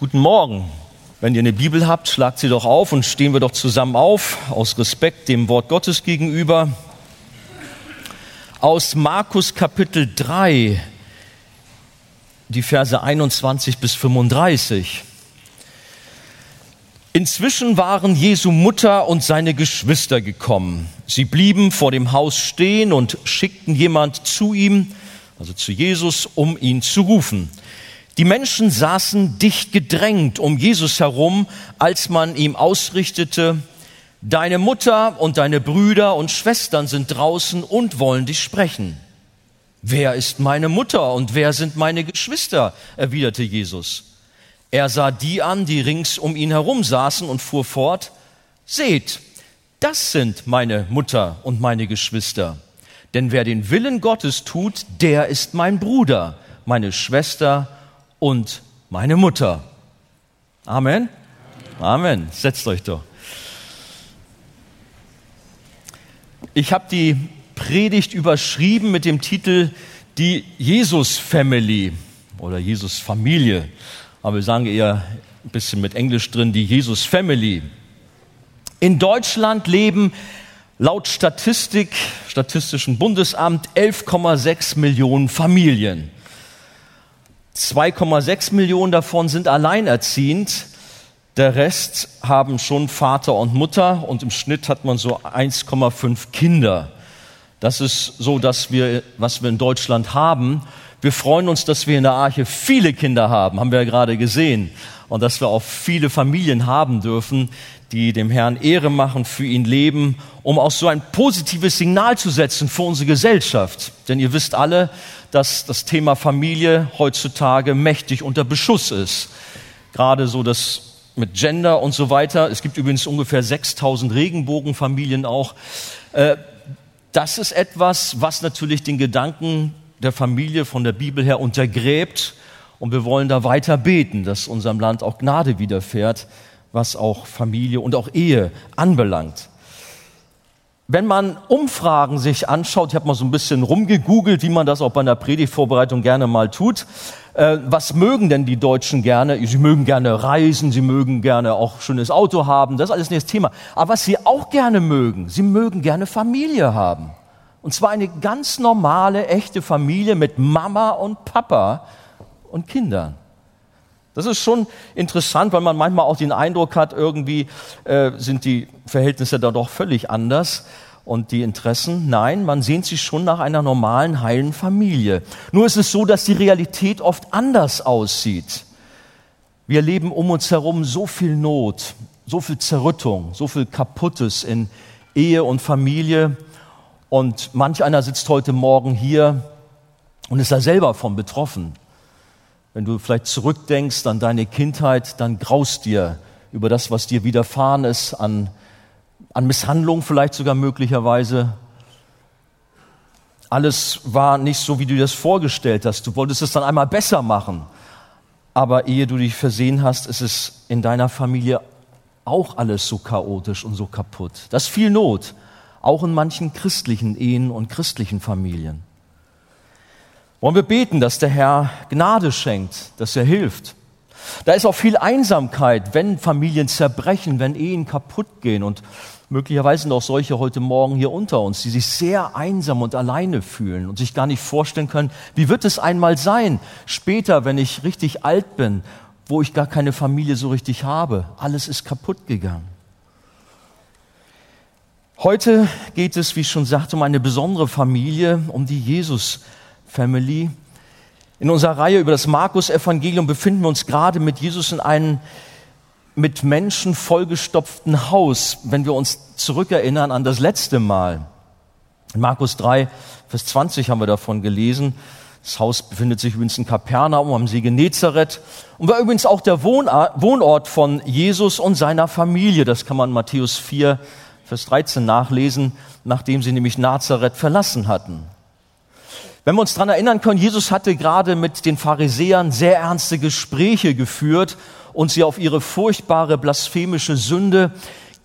Guten Morgen. Wenn ihr eine Bibel habt, schlagt sie doch auf und stehen wir doch zusammen auf, aus Respekt dem Wort Gottes gegenüber. Aus Markus Kapitel 3, die Verse 21 bis 35. Inzwischen waren Jesu Mutter und seine Geschwister gekommen. Sie blieben vor dem Haus stehen und schickten jemand zu ihm, also zu Jesus, um ihn zu rufen. Die Menschen saßen dicht gedrängt um Jesus herum, als man ihm ausrichtete, Deine Mutter und deine Brüder und Schwestern sind draußen und wollen dich sprechen. Wer ist meine Mutter und wer sind meine Geschwister? erwiderte Jesus. Er sah die an, die rings um ihn herum saßen und fuhr fort, Seht, das sind meine Mutter und meine Geschwister. Denn wer den Willen Gottes tut, der ist mein Bruder, meine Schwester und meine Mutter. Amen. Amen. Setzt euch doch. Ich habe die Predigt überschrieben mit dem Titel Die Jesus Family oder Jesus Familie. Aber wir sagen eher ein bisschen mit Englisch drin, die Jesus Family. In Deutschland leben laut Statistik, Statistischen Bundesamt, 11,6 Millionen Familien. 2,6 Millionen davon sind alleinerziehend. Der Rest haben schon Vater und Mutter und im Schnitt hat man so 1,5 Kinder. Das ist so, dass wir, was wir in Deutschland haben. Wir freuen uns, dass wir in der Arche viele Kinder haben, haben wir ja gerade gesehen. Und dass wir auch viele Familien haben dürfen, die dem Herrn Ehre machen, für ihn leben, um auch so ein positives Signal zu setzen für unsere Gesellschaft. Denn ihr wisst alle, dass das Thema Familie heutzutage mächtig unter Beschuss ist. Gerade so das mit Gender und so weiter. Es gibt übrigens ungefähr 6000 Regenbogenfamilien auch. Äh, das ist etwas, was natürlich den Gedanken der Familie von der Bibel her untergräbt. Und wir wollen da weiter beten, dass unserem Land auch Gnade widerfährt, was auch Familie und auch Ehe anbelangt. Wenn man Umfragen sich anschaut, ich habe mal so ein bisschen rumgegoogelt, wie man das auch bei einer Predigtvorbereitung gerne mal tut. Äh, was mögen denn die Deutschen gerne? Sie mögen gerne reisen, sie mögen gerne auch schönes Auto haben, das ist alles nicht das Thema. Aber was sie auch gerne mögen, sie mögen gerne Familie haben. Und zwar eine ganz normale, echte Familie mit Mama und Papa und Kindern. Das ist schon interessant, weil man manchmal auch den Eindruck hat, irgendwie äh, sind die Verhältnisse da doch völlig anders und die Interessen. Nein, man sehnt sich schon nach einer normalen, heilen Familie. Nur ist es so, dass die Realität oft anders aussieht. Wir erleben um uns herum so viel Not, so viel Zerrüttung, so viel Kaputtes in Ehe und Familie. Und manch einer sitzt heute Morgen hier und ist da selber von betroffen. Wenn du vielleicht zurückdenkst an deine Kindheit, dann graust dir über das, was dir widerfahren ist, an, an Misshandlung vielleicht sogar möglicherweise. Alles war nicht so, wie du dir das vorgestellt hast. Du wolltest es dann einmal besser machen. Aber ehe du dich versehen hast, ist es in deiner Familie auch alles so chaotisch und so kaputt. Das ist viel Not, auch in manchen christlichen Ehen und christlichen Familien. Wollen wir beten, dass der Herr Gnade schenkt, dass er hilft. Da ist auch viel Einsamkeit, wenn Familien zerbrechen, wenn Ehen kaputt gehen. Und möglicherweise sind auch solche heute Morgen hier unter uns, die sich sehr einsam und alleine fühlen und sich gar nicht vorstellen können, wie wird es einmal sein, später, wenn ich richtig alt bin, wo ich gar keine Familie so richtig habe. Alles ist kaputt gegangen. Heute geht es, wie ich schon sagte, um eine besondere Familie, um die Jesus Family. In unserer Reihe über das Markus-Evangelium befinden wir uns gerade mit Jesus in einem mit Menschen vollgestopften Haus, wenn wir uns zurückerinnern an das letzte Mal. In Markus 3, Vers 20 haben wir davon gelesen. Das Haus befindet sich übrigens in Kapernaum am See Genezareth und war übrigens auch der Wohnort von Jesus und seiner Familie. Das kann man Matthäus 4, Vers 13 nachlesen, nachdem sie nämlich Nazareth verlassen hatten. Wenn wir uns daran erinnern können, Jesus hatte gerade mit den Pharisäern sehr ernste Gespräche geführt und sie auf ihre furchtbare blasphemische Sünde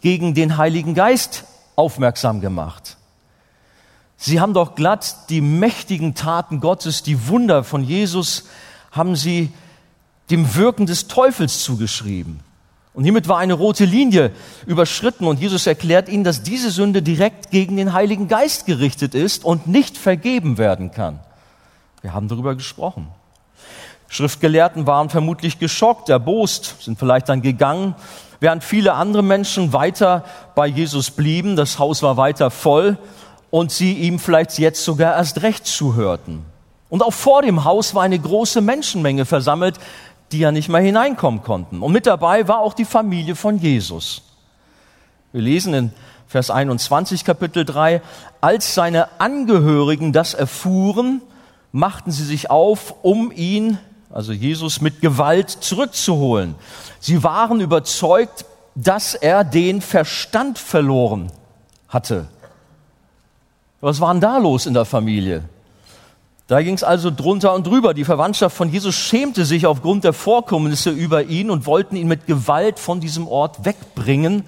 gegen den Heiligen Geist aufmerksam gemacht. Sie haben doch glatt die mächtigen Taten Gottes, die Wunder von Jesus, haben sie dem Wirken des Teufels zugeschrieben. Und hiermit war eine rote Linie überschritten und Jesus erklärt ihnen, dass diese Sünde direkt gegen den Heiligen Geist gerichtet ist und nicht vergeben werden kann. Wir haben darüber gesprochen. Schriftgelehrten waren vermutlich geschockt, erbost, sind vielleicht dann gegangen, während viele andere Menschen weiter bei Jesus blieben. Das Haus war weiter voll und sie ihm vielleicht jetzt sogar erst recht zuhörten. Und auch vor dem Haus war eine große Menschenmenge versammelt, die ja nicht mehr hineinkommen konnten. Und mit dabei war auch die Familie von Jesus. Wir lesen in Vers 21 Kapitel 3, als seine Angehörigen das erfuhren, machten sie sich auf, um ihn, also Jesus, mit Gewalt zurückzuholen. Sie waren überzeugt, dass er den Verstand verloren hatte. Was war denn da los in der Familie? Da ging es also drunter und drüber. Die Verwandtschaft von Jesus schämte sich aufgrund der Vorkommnisse über ihn und wollten ihn mit Gewalt von diesem Ort wegbringen,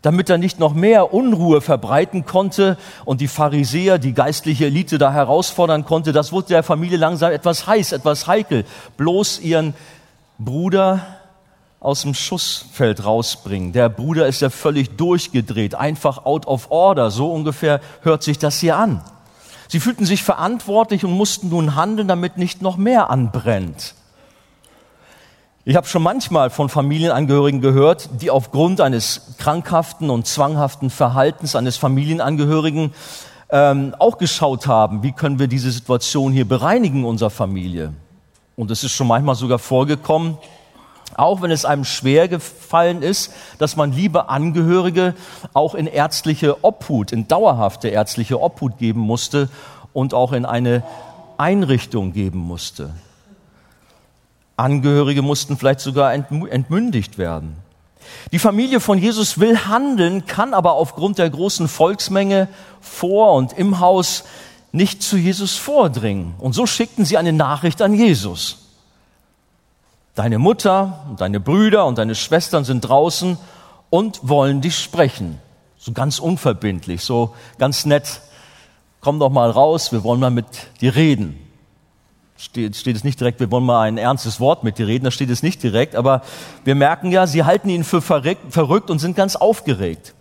damit er nicht noch mehr Unruhe verbreiten konnte und die Pharisäer, die geistliche Elite da herausfordern konnte. Das wurde der Familie langsam etwas heiß, etwas heikel. Bloß ihren Bruder aus dem Schussfeld rausbringen. Der Bruder ist ja völlig durchgedreht, einfach out of order. So ungefähr hört sich das hier an. Sie fühlten sich verantwortlich und mussten nun handeln, damit nicht noch mehr anbrennt. Ich habe schon manchmal von Familienangehörigen gehört, die aufgrund eines krankhaften und zwanghaften Verhaltens eines Familienangehörigen ähm, auch geschaut haben, wie können wir diese Situation hier bereinigen, unserer Familie. Und es ist schon manchmal sogar vorgekommen, auch wenn es einem schwer gefallen ist, dass man liebe Angehörige auch in ärztliche Obhut, in dauerhafte ärztliche Obhut geben musste und auch in eine Einrichtung geben musste. Angehörige mussten vielleicht sogar entmündigt werden. Die Familie von Jesus will handeln, kann aber aufgrund der großen Volksmenge vor und im Haus nicht zu Jesus vordringen. Und so schickten sie eine Nachricht an Jesus. Deine Mutter und deine Brüder und deine Schwestern sind draußen und wollen dich sprechen. So ganz unverbindlich, so ganz nett. Komm doch mal raus, wir wollen mal mit dir reden. Steht, steht es nicht direkt, wir wollen mal ein ernstes Wort mit dir reden, da steht es nicht direkt, aber wir merken ja, sie halten ihn für verrückt und sind ganz aufgeregt.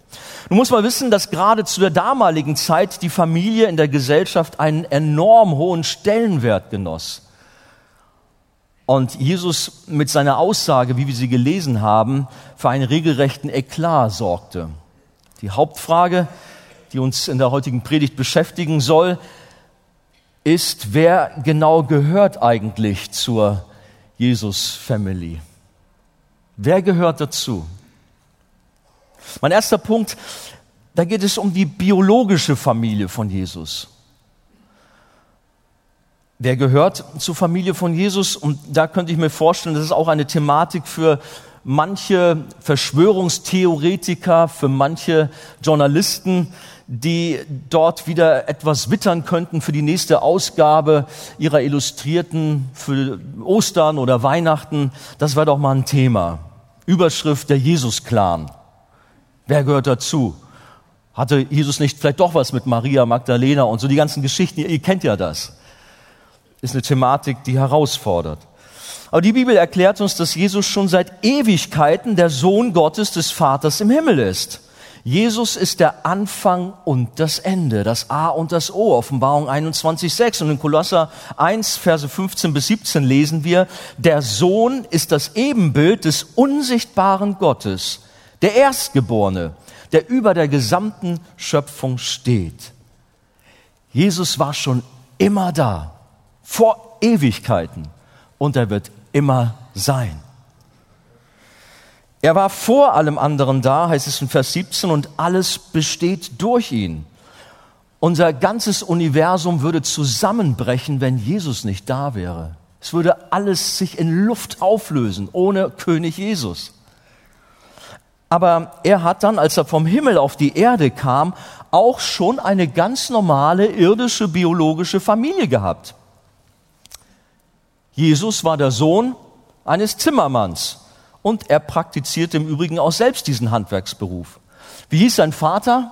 Du musst mal wissen, dass gerade zu der damaligen Zeit die Familie in der Gesellschaft einen enorm hohen Stellenwert genoss. Und Jesus mit seiner Aussage, wie wir sie gelesen haben, für einen regelrechten Eklat sorgte. Die Hauptfrage, die uns in der heutigen Predigt beschäftigen soll, ist, wer genau gehört eigentlich zur Jesus-Family? Wer gehört dazu? Mein erster Punkt, da geht es um die biologische Familie von Jesus. Wer gehört zur Familie von Jesus? Und da könnte ich mir vorstellen, das ist auch eine Thematik für manche Verschwörungstheoretiker, für manche Journalisten, die dort wieder etwas wittern könnten für die nächste Ausgabe ihrer Illustrierten für Ostern oder Weihnachten. Das wäre doch mal ein Thema. Überschrift der Jesus-Clan. Wer gehört dazu? Hatte Jesus nicht vielleicht doch was mit Maria Magdalena und so die ganzen Geschichten? Ihr kennt ja das ist eine Thematik, die herausfordert. Aber die Bibel erklärt uns, dass Jesus schon seit Ewigkeiten der Sohn Gottes des Vaters im Himmel ist. Jesus ist der Anfang und das Ende, das A und das O, Offenbarung 21.6. Und in Kolosser 1, Verse 15 bis 17 lesen wir, der Sohn ist das Ebenbild des unsichtbaren Gottes, der Erstgeborene, der über der gesamten Schöpfung steht. Jesus war schon immer da vor Ewigkeiten und er wird immer sein. Er war vor allem anderen da, heißt es in Vers 17, und alles besteht durch ihn. Unser ganzes Universum würde zusammenbrechen, wenn Jesus nicht da wäre. Es würde alles sich in Luft auflösen ohne König Jesus. Aber er hat dann, als er vom Himmel auf die Erde kam, auch schon eine ganz normale irdische biologische Familie gehabt. Jesus war der Sohn eines Zimmermanns und er praktizierte im Übrigen auch selbst diesen Handwerksberuf. Wie hieß sein Vater?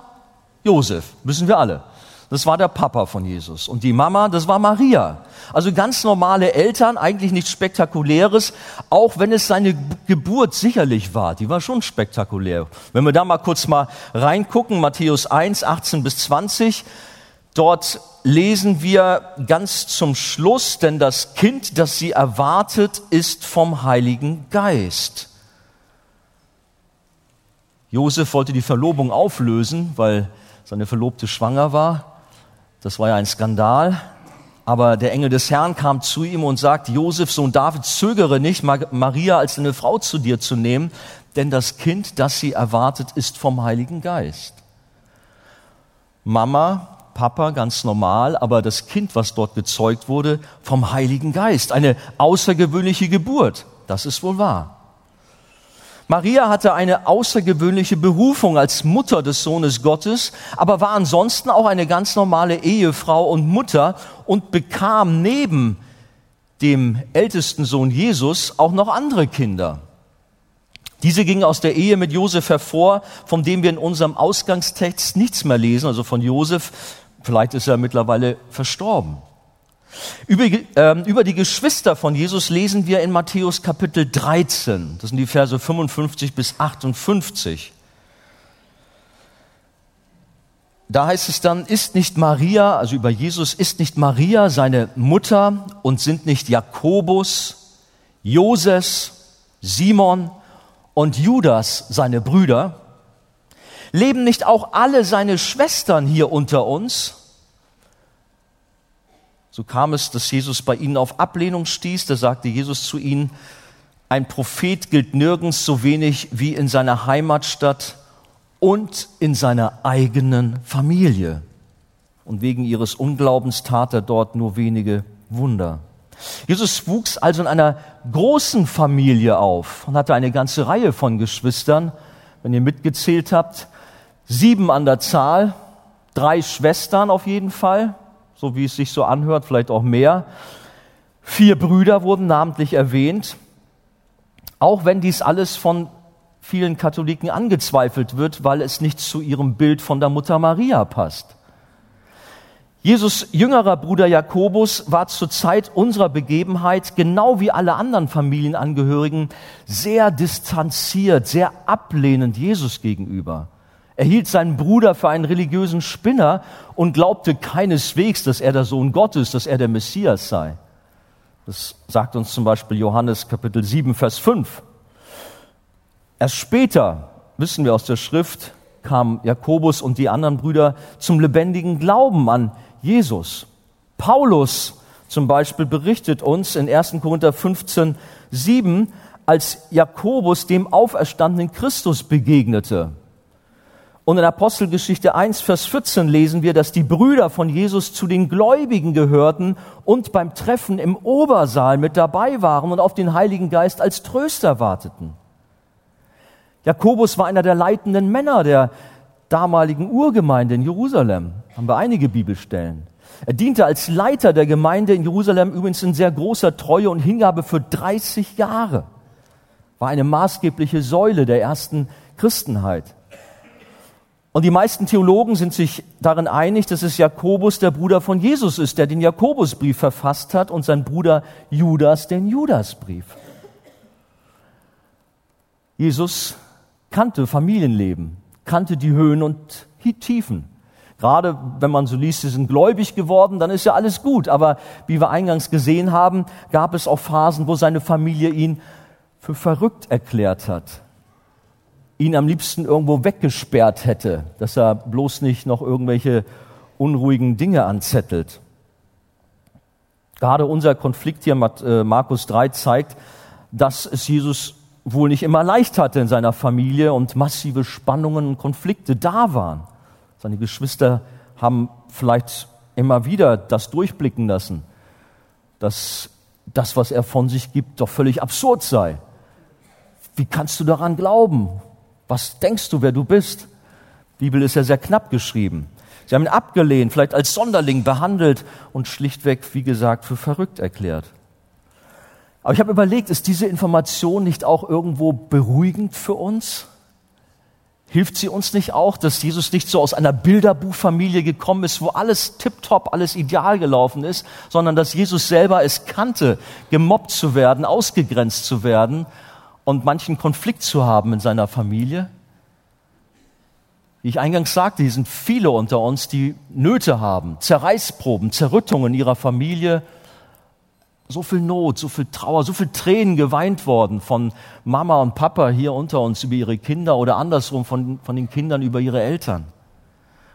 Josef, wissen wir alle. das war der Papa von Jesus. Und die Mama, das war Maria. Also ganz normale Eltern, eigentlich nichts Spektakuläres, auch wenn es seine Geburt sicherlich war. Die war schon spektakulär. Wenn wir da mal kurz mal reingucken, Matthäus 1, 18 bis 20, dort lesen wir ganz zum Schluss, denn das Kind, das sie erwartet, ist vom Heiligen Geist. Josef wollte die Verlobung auflösen, weil seine Verlobte schwanger war. Das war ja ein Skandal. Aber der Engel des Herrn kam zu ihm und sagt, Josef, Sohn David, zögere nicht, Maria als eine Frau zu dir zu nehmen, denn das Kind, das sie erwartet, ist vom Heiligen Geist. Mama, Papa, ganz normal, aber das Kind, was dort gezeugt wurde, vom Heiligen Geist. Eine außergewöhnliche Geburt. Das ist wohl wahr. Maria hatte eine außergewöhnliche Berufung als Mutter des Sohnes Gottes, aber war ansonsten auch eine ganz normale Ehefrau und Mutter und bekam neben dem ältesten Sohn Jesus auch noch andere Kinder. Diese gingen aus der Ehe mit Josef hervor, von dem wir in unserem Ausgangstext nichts mehr lesen, also von Josef. Vielleicht ist er mittlerweile verstorben. Über, äh, über die Geschwister von Jesus lesen wir in Matthäus Kapitel 13. Das sind die Verse 55 bis 58. Da heißt es dann, ist nicht Maria, also über Jesus, ist nicht Maria seine Mutter und sind nicht Jakobus, Joses, Simon und Judas seine Brüder? Leben nicht auch alle seine Schwestern hier unter uns? So kam es, dass Jesus bei ihnen auf Ablehnung stieß. Da sagte Jesus zu ihnen, ein Prophet gilt nirgends so wenig wie in seiner Heimatstadt und in seiner eigenen Familie. Und wegen ihres Unglaubens tat er dort nur wenige Wunder. Jesus wuchs also in einer großen Familie auf und hatte eine ganze Reihe von Geschwistern. Wenn ihr mitgezählt habt, sieben an der Zahl, drei Schwestern auf jeden Fall so wie es sich so anhört, vielleicht auch mehr. Vier Brüder wurden namentlich erwähnt, auch wenn dies alles von vielen Katholiken angezweifelt wird, weil es nicht zu ihrem Bild von der Mutter Maria passt. Jesus jüngerer Bruder Jakobus war zur Zeit unserer Begebenheit, genau wie alle anderen Familienangehörigen, sehr distanziert, sehr ablehnend Jesus gegenüber. Er hielt seinen Bruder für einen religiösen Spinner und glaubte keineswegs, dass er der Sohn Gottes, dass er der Messias sei. Das sagt uns zum Beispiel Johannes Kapitel 7, Vers 5. Erst später, wissen wir aus der Schrift, kamen Jakobus und die anderen Brüder zum lebendigen Glauben an Jesus. Paulus zum Beispiel berichtet uns in 1. Korinther 15, 7, als Jakobus dem auferstandenen Christus begegnete. Und in Apostelgeschichte 1, Vers 14 lesen wir, dass die Brüder von Jesus zu den Gläubigen gehörten und beim Treffen im Obersaal mit dabei waren und auf den Heiligen Geist als Tröster warteten. Jakobus war einer der leitenden Männer der damaligen Urgemeinde in Jerusalem. Haben wir einige Bibelstellen. Er diente als Leiter der Gemeinde in Jerusalem übrigens in sehr großer Treue und Hingabe für 30 Jahre. War eine maßgebliche Säule der ersten Christenheit. Und die meisten Theologen sind sich darin einig, dass es Jakobus, der Bruder von Jesus ist, der den Jakobusbrief verfasst hat und sein Bruder Judas den Judasbrief. Jesus kannte Familienleben, kannte die Höhen und Tiefen. Gerade wenn man so liest, sie sind gläubig geworden, dann ist ja alles gut. Aber wie wir eingangs gesehen haben, gab es auch Phasen, wo seine Familie ihn für verrückt erklärt hat ihn am liebsten irgendwo weggesperrt hätte, dass er bloß nicht noch irgendwelche unruhigen Dinge anzettelt. Gerade unser Konflikt hier, äh, Markus 3, zeigt, dass es Jesus wohl nicht immer leicht hatte in seiner Familie und massive Spannungen und Konflikte da waren. Seine Geschwister haben vielleicht immer wieder das durchblicken lassen, dass das, was er von sich gibt, doch völlig absurd sei. Wie kannst du daran glauben? Was denkst du, wer du bist? Die Bibel ist ja sehr knapp geschrieben. Sie haben ihn abgelehnt, vielleicht als Sonderling behandelt und schlichtweg, wie gesagt, für verrückt erklärt. Aber ich habe überlegt, ist diese Information nicht auch irgendwo beruhigend für uns? Hilft sie uns nicht auch, dass Jesus nicht so aus einer Bilderbuchfamilie gekommen ist, wo alles tiptop, alles ideal gelaufen ist, sondern dass Jesus selber es kannte, gemobbt zu werden, ausgegrenzt zu werden und manchen Konflikt zu haben in seiner Familie? Wie ich eingangs sagte, hier sind viele unter uns, die Nöte haben, Zerreißproben, Zerrüttungen in ihrer Familie, so viel Not, so viel Trauer, so viel Tränen geweint worden von Mama und Papa hier unter uns über ihre Kinder oder andersrum von, von den Kindern über ihre Eltern.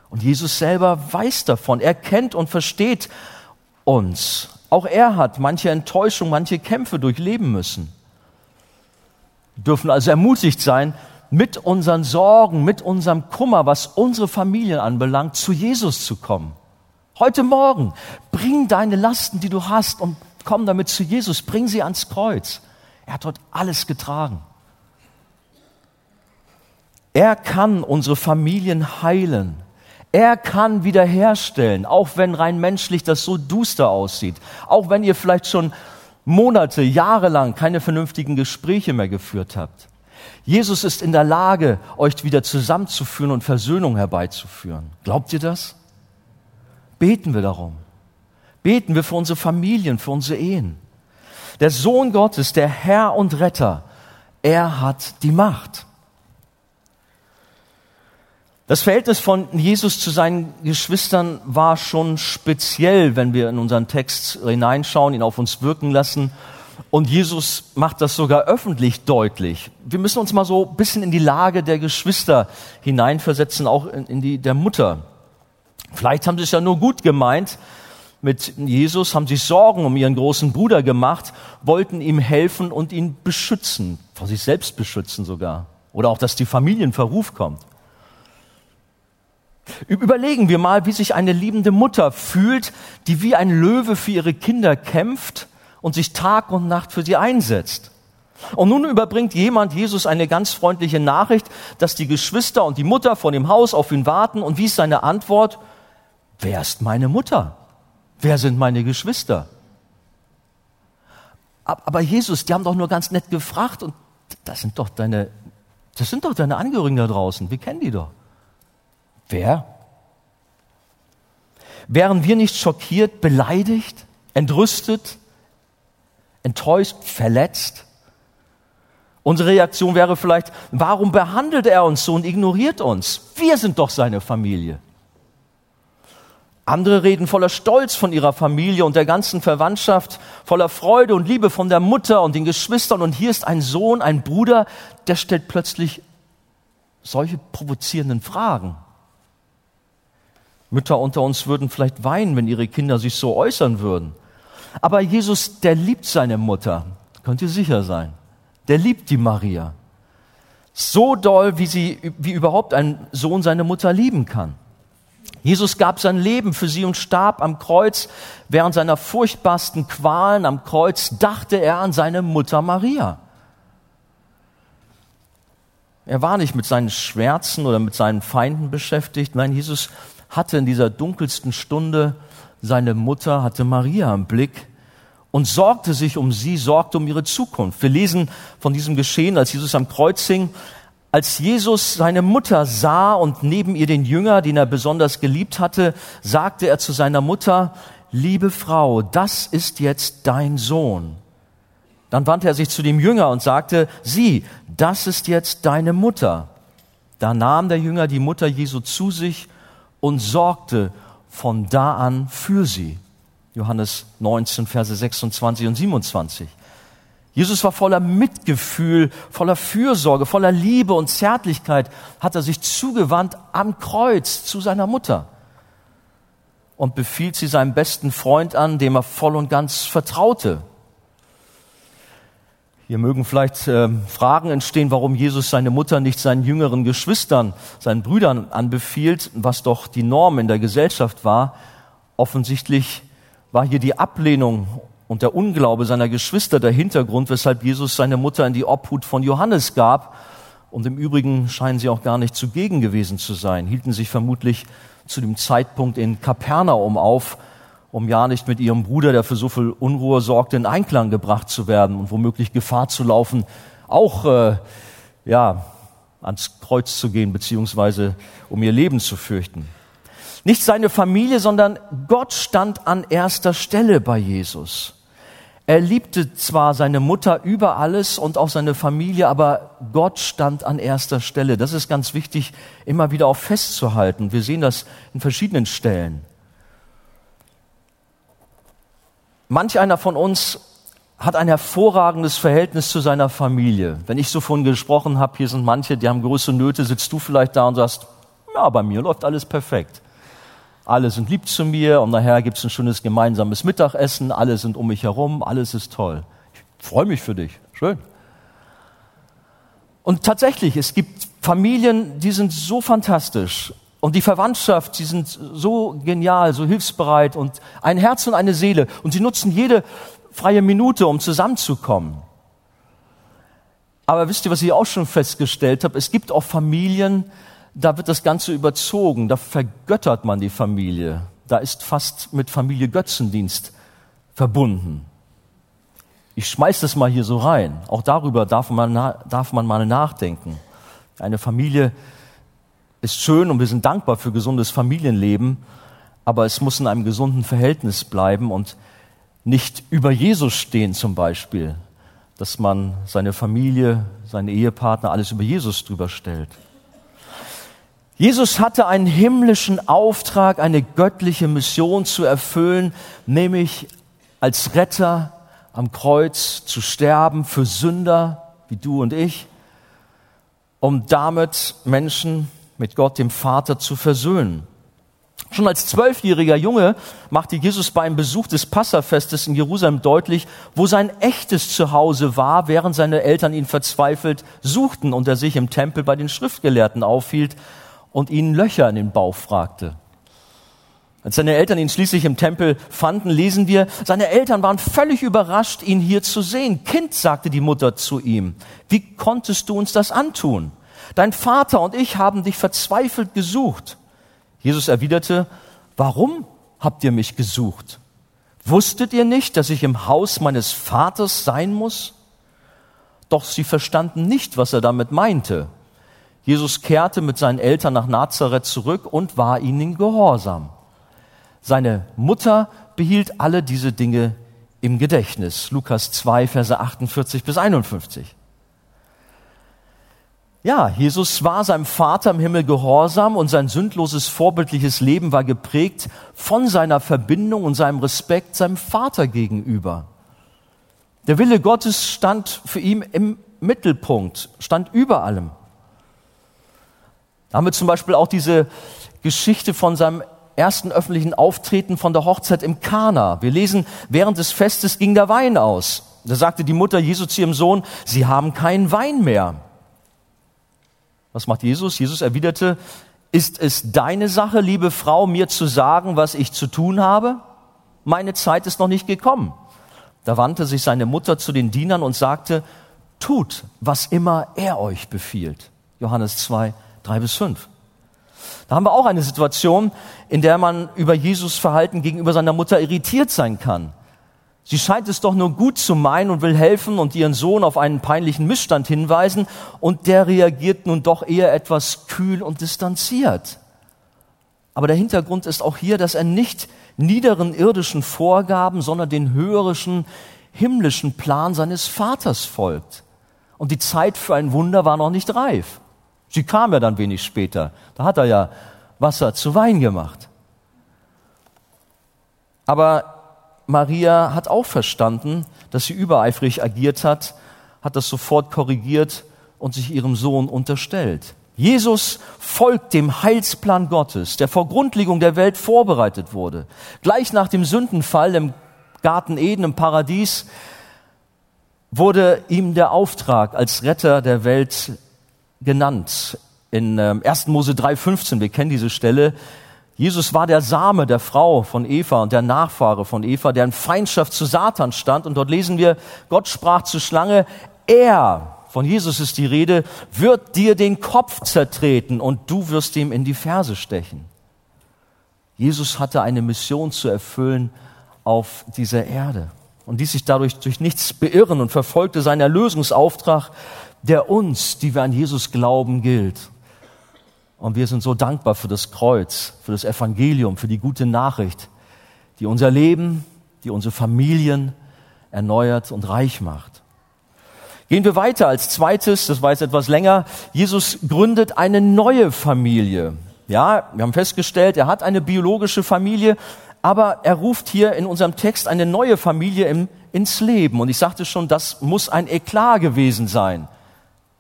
Und Jesus selber weiß davon. Er kennt und versteht uns. Auch er hat manche Enttäuschung, manche Kämpfe durchleben müssen. Wir dürfen also ermutigt sein, mit unseren Sorgen, mit unserem Kummer, was unsere Familien anbelangt, zu Jesus zu kommen. Heute Morgen bring deine Lasten, die du hast, und komm damit zu Jesus, bring sie ans Kreuz. Er hat dort alles getragen. Er kann unsere Familien heilen. Er kann wiederherstellen, auch wenn rein menschlich das so duster aussieht. Auch wenn ihr vielleicht schon Monate, Jahre lang keine vernünftigen Gespräche mehr geführt habt. Jesus ist in der Lage, euch wieder zusammenzuführen und Versöhnung herbeizuführen. Glaubt ihr das? Beten wir darum. Beten wir für unsere Familien, für unsere Ehen. Der Sohn Gottes, der Herr und Retter, er hat die Macht. Das Verhältnis von Jesus zu seinen Geschwistern war schon speziell, wenn wir in unseren Text hineinschauen, ihn auf uns wirken lassen. Und Jesus macht das sogar öffentlich deutlich. Wir müssen uns mal so ein bisschen in die Lage der Geschwister hineinversetzen, auch in die der Mutter. Vielleicht haben sie es ja nur gut gemeint, mit Jesus, haben sich Sorgen um ihren großen Bruder gemacht, wollten ihm helfen und ihn beschützen, vor sich selbst beschützen sogar. Oder auch, dass die Familie in Verruf kommt. Überlegen wir mal, wie sich eine liebende Mutter fühlt, die wie ein Löwe für ihre Kinder kämpft und sich Tag und Nacht für sie einsetzt. Und nun überbringt jemand Jesus eine ganz freundliche Nachricht, dass die Geschwister und die Mutter vor dem Haus auf ihn warten. Und wie ist seine Antwort? Wer ist meine Mutter? Wer sind meine Geschwister? Aber Jesus, die haben doch nur ganz nett gefragt und das sind doch deine, das sind doch deine Angehörigen da draußen. Wir kennen die doch. Wer? Wären wir nicht schockiert, beleidigt, entrüstet, enttäuscht, verletzt? Unsere Reaktion wäre vielleicht, warum behandelt er uns so und ignoriert uns? Wir sind doch seine Familie. Andere reden voller Stolz von ihrer Familie und der ganzen Verwandtschaft, voller Freude und Liebe von der Mutter und den Geschwistern. Und hier ist ein Sohn, ein Bruder, der stellt plötzlich solche provozierenden Fragen. Mütter unter uns würden vielleicht weinen, wenn ihre Kinder sich so äußern würden. Aber Jesus, der liebt seine Mutter, könnt ihr sicher sein. Der liebt die Maria. So doll, wie, sie, wie überhaupt ein Sohn seine Mutter lieben kann. Jesus gab sein Leben für sie und starb am Kreuz. Während seiner furchtbarsten Qualen am Kreuz dachte er an seine Mutter Maria. Er war nicht mit seinen Schmerzen oder mit seinen Feinden beschäftigt. Nein, Jesus hatte in dieser dunkelsten Stunde seine Mutter, hatte Maria im Blick und sorgte sich um sie, sorgte um ihre Zukunft. Wir lesen von diesem Geschehen, als Jesus am Kreuz hing. Als Jesus seine Mutter sah und neben ihr den Jünger, den er besonders geliebt hatte, sagte er zu seiner Mutter, liebe Frau, das ist jetzt dein Sohn. Dann wandte er sich zu dem Jünger und sagte, sieh, das ist jetzt deine Mutter. Da nahm der Jünger die Mutter Jesu zu sich und sorgte von da an für sie. Johannes 19, Verse 26 und 27. Jesus war voller Mitgefühl, voller Fürsorge, voller Liebe und Zärtlichkeit, hat er sich zugewandt am Kreuz zu seiner Mutter und befiehlt sie seinem besten Freund an, dem er voll und ganz vertraute. Hier mögen vielleicht äh, Fragen entstehen, warum Jesus seine Mutter nicht seinen jüngeren Geschwistern, seinen Brüdern anbefiehlt, was doch die Norm in der Gesellschaft war. Offensichtlich war hier die Ablehnung und der Unglaube seiner Geschwister der Hintergrund, weshalb Jesus seine Mutter in die Obhut von Johannes gab. Und im Übrigen scheinen sie auch gar nicht zugegen gewesen zu sein, hielten sich vermutlich zu dem Zeitpunkt in Kapernaum auf, um ja nicht mit ihrem Bruder, der für so viel Unruhe sorgte, in Einklang gebracht zu werden und womöglich Gefahr zu laufen, auch äh, ja ans Kreuz zu gehen, beziehungsweise um ihr Leben zu fürchten. Nicht seine Familie, sondern Gott stand an erster Stelle bei Jesus. Er liebte zwar seine Mutter über alles und auch seine Familie, aber Gott stand an erster Stelle. Das ist ganz wichtig, immer wieder auch festzuhalten. Wir sehen das in verschiedenen Stellen. Manch einer von uns hat ein hervorragendes Verhältnis zu seiner Familie. Wenn ich so von gesprochen habe, hier sind manche, die haben größere Nöte, sitzt du vielleicht da und sagst, ja, bei mir läuft alles perfekt. Alle sind lieb zu mir und nachher gibt es ein schönes gemeinsames Mittagessen, alle sind um mich herum, alles ist toll. Ich freue mich für dich, schön. Und tatsächlich, es gibt Familien, die sind so fantastisch und die Verwandtschaft, die sind so genial, so hilfsbereit und ein Herz und eine Seele und sie nutzen jede freie Minute, um zusammenzukommen. Aber wisst ihr, was ich auch schon festgestellt habe? Es gibt auch Familien, da wird das Ganze überzogen, da vergöttert man die Familie. Da ist fast mit Familie Götzendienst verbunden. Ich schmeiß das mal hier so rein. Auch darüber darf man, darf man mal nachdenken. Eine Familie ist schön und wir sind dankbar für gesundes Familienleben, aber es muss in einem gesunden Verhältnis bleiben und nicht über Jesus stehen zum Beispiel, dass man seine Familie, seine Ehepartner, alles über Jesus drüber stellt. Jesus hatte einen himmlischen Auftrag, eine göttliche Mission zu erfüllen, nämlich als Retter am Kreuz zu sterben für Sünder wie du und ich, um damit Menschen mit Gott, dem Vater, zu versöhnen. Schon als zwölfjähriger Junge machte Jesus bei einem Besuch des Passafestes in Jerusalem deutlich, wo sein echtes Zuhause war, während seine Eltern ihn verzweifelt suchten und er sich im Tempel bei den Schriftgelehrten aufhielt und ihnen Löcher in den Bauch fragte. Als seine Eltern ihn schließlich im Tempel fanden, lesen wir, seine Eltern waren völlig überrascht, ihn hier zu sehen. Kind, sagte die Mutter zu ihm, wie konntest du uns das antun? Dein Vater und ich haben dich verzweifelt gesucht. Jesus erwiderte, warum habt ihr mich gesucht? Wusstet ihr nicht, dass ich im Haus meines Vaters sein muss? Doch sie verstanden nicht, was er damit meinte. Jesus kehrte mit seinen Eltern nach Nazareth zurück und war ihnen gehorsam. Seine Mutter behielt alle diese Dinge im Gedächtnis. Lukas 2, Verse 48 bis 51. Ja, Jesus war seinem Vater im Himmel gehorsam und sein sündloses, vorbildliches Leben war geprägt von seiner Verbindung und seinem Respekt seinem Vater gegenüber. Der Wille Gottes stand für ihn im Mittelpunkt, stand über allem. Da haben wir zum Beispiel auch diese Geschichte von seinem ersten öffentlichen Auftreten von der Hochzeit im Kana. Wir lesen, während des Festes ging der Wein aus. Da sagte die Mutter Jesu zu ihrem Sohn, sie haben keinen Wein mehr. Was macht Jesus? Jesus erwiderte, ist es deine Sache, liebe Frau, mir zu sagen, was ich zu tun habe? Meine Zeit ist noch nicht gekommen. Da wandte sich seine Mutter zu den Dienern und sagte, tut, was immer er euch befiehlt. Johannes 2, 3 bis 5. Da haben wir auch eine Situation, in der man über Jesus Verhalten gegenüber seiner Mutter irritiert sein kann. Sie scheint es doch nur gut zu meinen und will helfen und ihren Sohn auf einen peinlichen Missstand hinweisen, und der reagiert nun doch eher etwas kühl und distanziert. Aber der Hintergrund ist auch hier, dass er nicht niederen irdischen Vorgaben, sondern den höherischen himmlischen Plan seines Vaters folgt. Und die Zeit für ein Wunder war noch nicht reif. Sie kam ja dann wenig später. Da hat er ja Wasser zu Wein gemacht. Aber Maria hat auch verstanden, dass sie übereifrig agiert hat, hat das sofort korrigiert und sich ihrem Sohn unterstellt. Jesus folgt dem Heilsplan Gottes, der vor Grundlegung der Welt vorbereitet wurde. Gleich nach dem Sündenfall im Garten Eden im Paradies wurde ihm der Auftrag als Retter der Welt genannt. In 1. Ähm, Mose 3,15, wir kennen diese Stelle, Jesus war der Same der Frau von Eva und der Nachfahre von Eva, der in Feindschaft zu Satan stand. Und dort lesen wir, Gott sprach zur Schlange, er, von Jesus ist die Rede, wird dir den Kopf zertreten und du wirst ihm in die Ferse stechen. Jesus hatte eine Mission zu erfüllen auf dieser Erde und ließ sich dadurch durch nichts beirren und verfolgte seinen Erlösungsauftrag der uns, die wir an Jesus glauben, gilt. Und wir sind so dankbar für das Kreuz, für das Evangelium, für die gute Nachricht, die unser Leben, die unsere Familien erneuert und reich macht. Gehen wir weiter als zweites, das war jetzt etwas länger. Jesus gründet eine neue Familie. Ja, wir haben festgestellt, er hat eine biologische Familie, aber er ruft hier in unserem Text eine neue Familie im, ins Leben. Und ich sagte schon, das muss ein Eklat gewesen sein.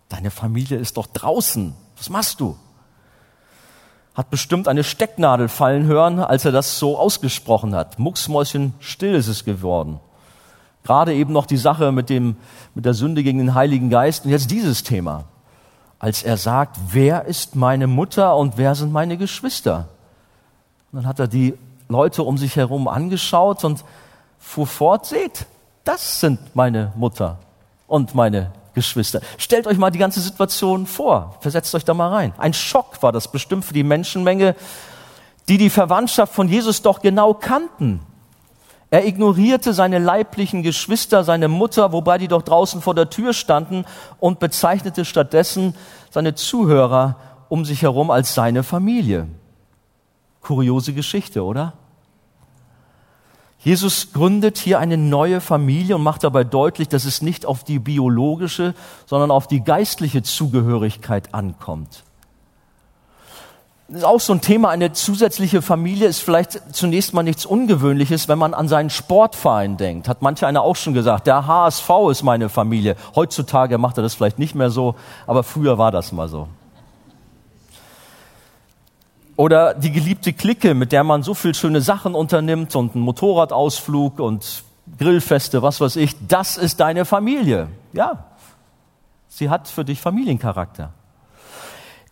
Deine Familie ist doch draußen. Was machst du? Hat bestimmt eine Stecknadel fallen hören, als er das so ausgesprochen hat. Mucksmäuschen still ist es geworden. Gerade eben noch die Sache mit, dem, mit der Sünde gegen den Heiligen Geist und jetzt dieses Thema. Als er sagt, wer ist meine Mutter und wer sind meine Geschwister? Und dann hat er die Leute um sich herum angeschaut und fuhr fort, seht, das sind meine Mutter und meine Geschwister. Stellt euch mal die ganze Situation vor, versetzt euch da mal rein. Ein Schock war das bestimmt für die Menschenmenge, die die Verwandtschaft von Jesus doch genau kannten. Er ignorierte seine leiblichen Geschwister, seine Mutter, wobei die doch draußen vor der Tür standen und bezeichnete stattdessen seine Zuhörer um sich herum als seine Familie. Kuriose Geschichte, oder? Jesus gründet hier eine neue Familie und macht dabei deutlich, dass es nicht auf die biologische, sondern auf die geistliche Zugehörigkeit ankommt. Das ist auch so ein Thema, eine zusätzliche Familie ist vielleicht zunächst mal nichts Ungewöhnliches, wenn man an seinen Sportverein denkt. Hat manche einer auch schon gesagt, der HSV ist meine Familie. Heutzutage macht er das vielleicht nicht mehr so, aber früher war das mal so. Oder die geliebte Clique, mit der man so viel schöne Sachen unternimmt und einen Motorradausflug und Grillfeste, was weiß ich. Das ist deine Familie. Ja. Sie hat für dich Familiencharakter.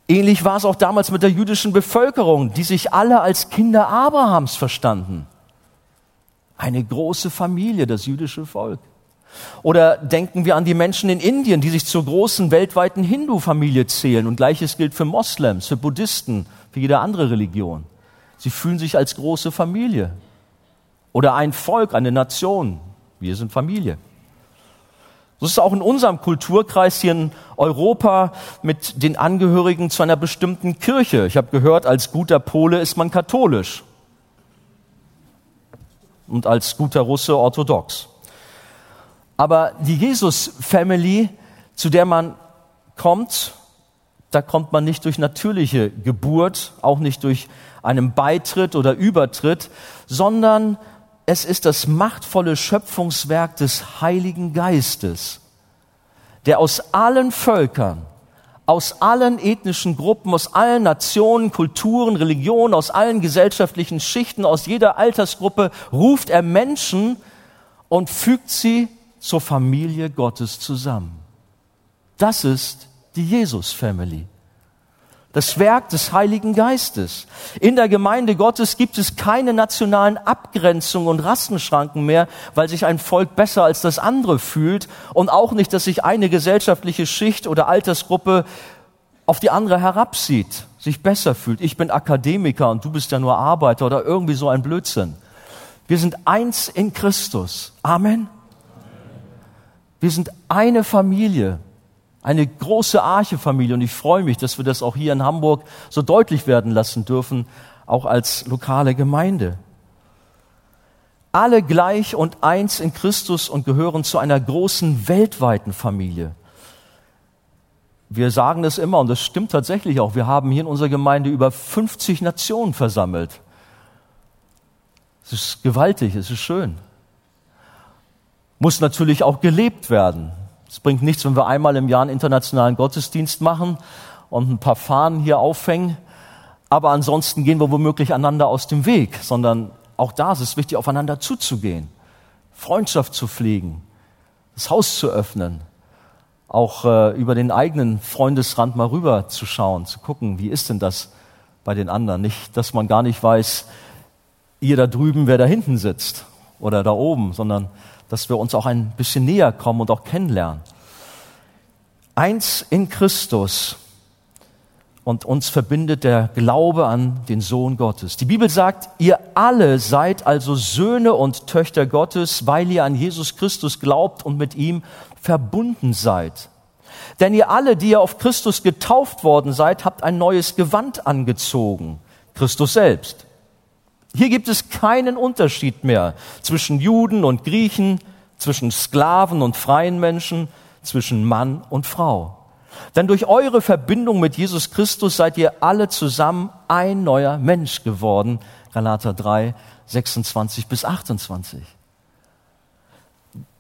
Ähnlich war es auch damals mit der jüdischen Bevölkerung, die sich alle als Kinder Abrahams verstanden. Eine große Familie, das jüdische Volk. Oder denken wir an die Menschen in Indien, die sich zur großen weltweiten Hindu-Familie zählen. Und gleiches gilt für Moslems, für Buddhisten, für jede andere Religion. Sie fühlen sich als große Familie. Oder ein Volk, eine Nation. Wir sind Familie. So ist es auch in unserem Kulturkreis hier in Europa mit den Angehörigen zu einer bestimmten Kirche. Ich habe gehört, als guter Pole ist man katholisch und als guter Russe orthodox. Aber die Jesus-Family, zu der man kommt, da kommt man nicht durch natürliche Geburt, auch nicht durch einen Beitritt oder Übertritt, sondern es ist das machtvolle Schöpfungswerk des Heiligen Geistes, der aus allen Völkern, aus allen ethnischen Gruppen, aus allen Nationen, Kulturen, Religionen, aus allen gesellschaftlichen Schichten, aus jeder Altersgruppe ruft er Menschen und fügt sie zur Familie Gottes zusammen. Das ist die Jesus-Family das Werk des Heiligen Geistes. In der Gemeinde Gottes gibt es keine nationalen Abgrenzungen und Rassenschranken mehr, weil sich ein Volk besser als das andere fühlt und auch nicht, dass sich eine gesellschaftliche Schicht oder Altersgruppe auf die andere herabsieht, sich besser fühlt. Ich bin Akademiker und du bist ja nur Arbeiter oder irgendwie so ein Blödsinn. Wir sind eins in Christus. Amen. Wir sind eine Familie eine große Archefamilie und ich freue mich, dass wir das auch hier in Hamburg so deutlich werden lassen dürfen, auch als lokale Gemeinde. Alle gleich und eins in Christus und gehören zu einer großen weltweiten Familie. Wir sagen das immer und das stimmt tatsächlich auch. Wir haben hier in unserer Gemeinde über 50 Nationen versammelt. Es ist gewaltig, es ist schön. Muss natürlich auch gelebt werden. Es bringt nichts, wenn wir einmal im Jahr einen internationalen Gottesdienst machen und ein paar Fahnen hier aufhängen, aber ansonsten gehen wir womöglich einander aus dem Weg, sondern auch da ist es wichtig, aufeinander zuzugehen, Freundschaft zu pflegen, das Haus zu öffnen, auch äh, über den eigenen Freundesrand mal rüber zu schauen, zu gucken, wie ist denn das bei den anderen? Nicht, dass man gar nicht weiß, ihr da drüben, wer da hinten sitzt oder da oben, sondern dass wir uns auch ein bisschen näher kommen und auch kennenlernen. Eins in Christus und uns verbindet der Glaube an den Sohn Gottes. Die Bibel sagt, ihr alle seid also Söhne und Töchter Gottes, weil ihr an Jesus Christus glaubt und mit ihm verbunden seid. Denn ihr alle, die ihr auf Christus getauft worden seid, habt ein neues Gewand angezogen. Christus selbst. Hier gibt es keinen Unterschied mehr zwischen Juden und Griechen, zwischen Sklaven und freien Menschen, zwischen Mann und Frau. Denn durch eure Verbindung mit Jesus Christus seid ihr alle zusammen ein neuer Mensch geworden. Galater 3, 26 bis 28.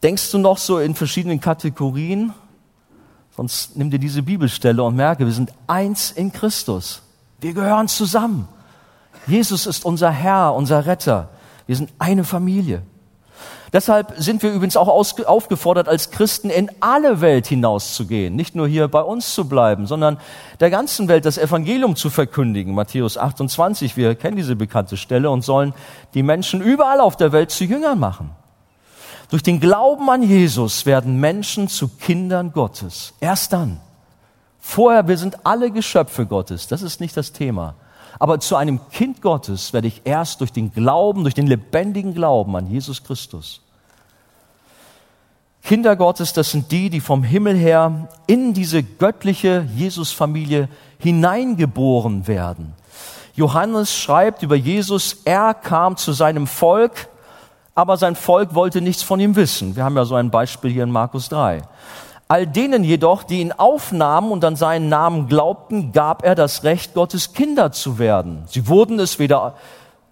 Denkst du noch so in verschiedenen Kategorien? Sonst nimm dir diese Bibelstelle und merke, wir sind eins in Christus. Wir gehören zusammen. Jesus ist unser Herr, unser Retter. Wir sind eine Familie. Deshalb sind wir übrigens auch aufgefordert, als Christen in alle Welt hinauszugehen. Nicht nur hier bei uns zu bleiben, sondern der ganzen Welt das Evangelium zu verkündigen. Matthäus 28, wir kennen diese bekannte Stelle und sollen die Menschen überall auf der Welt zu Jüngern machen. Durch den Glauben an Jesus werden Menschen zu Kindern Gottes. Erst dann. Vorher, wir sind alle Geschöpfe Gottes. Das ist nicht das Thema. Aber zu einem Kind Gottes werde ich erst durch den Glauben, durch den lebendigen Glauben an Jesus Christus. Kinder Gottes, das sind die, die vom Himmel her in diese göttliche Jesusfamilie hineingeboren werden. Johannes schreibt über Jesus, er kam zu seinem Volk, aber sein Volk wollte nichts von ihm wissen. Wir haben ja so ein Beispiel hier in Markus 3. All denen jedoch, die ihn aufnahmen und an seinen Namen glaubten, gab er das Recht, Gottes Kinder zu werden. Sie wurden es weder,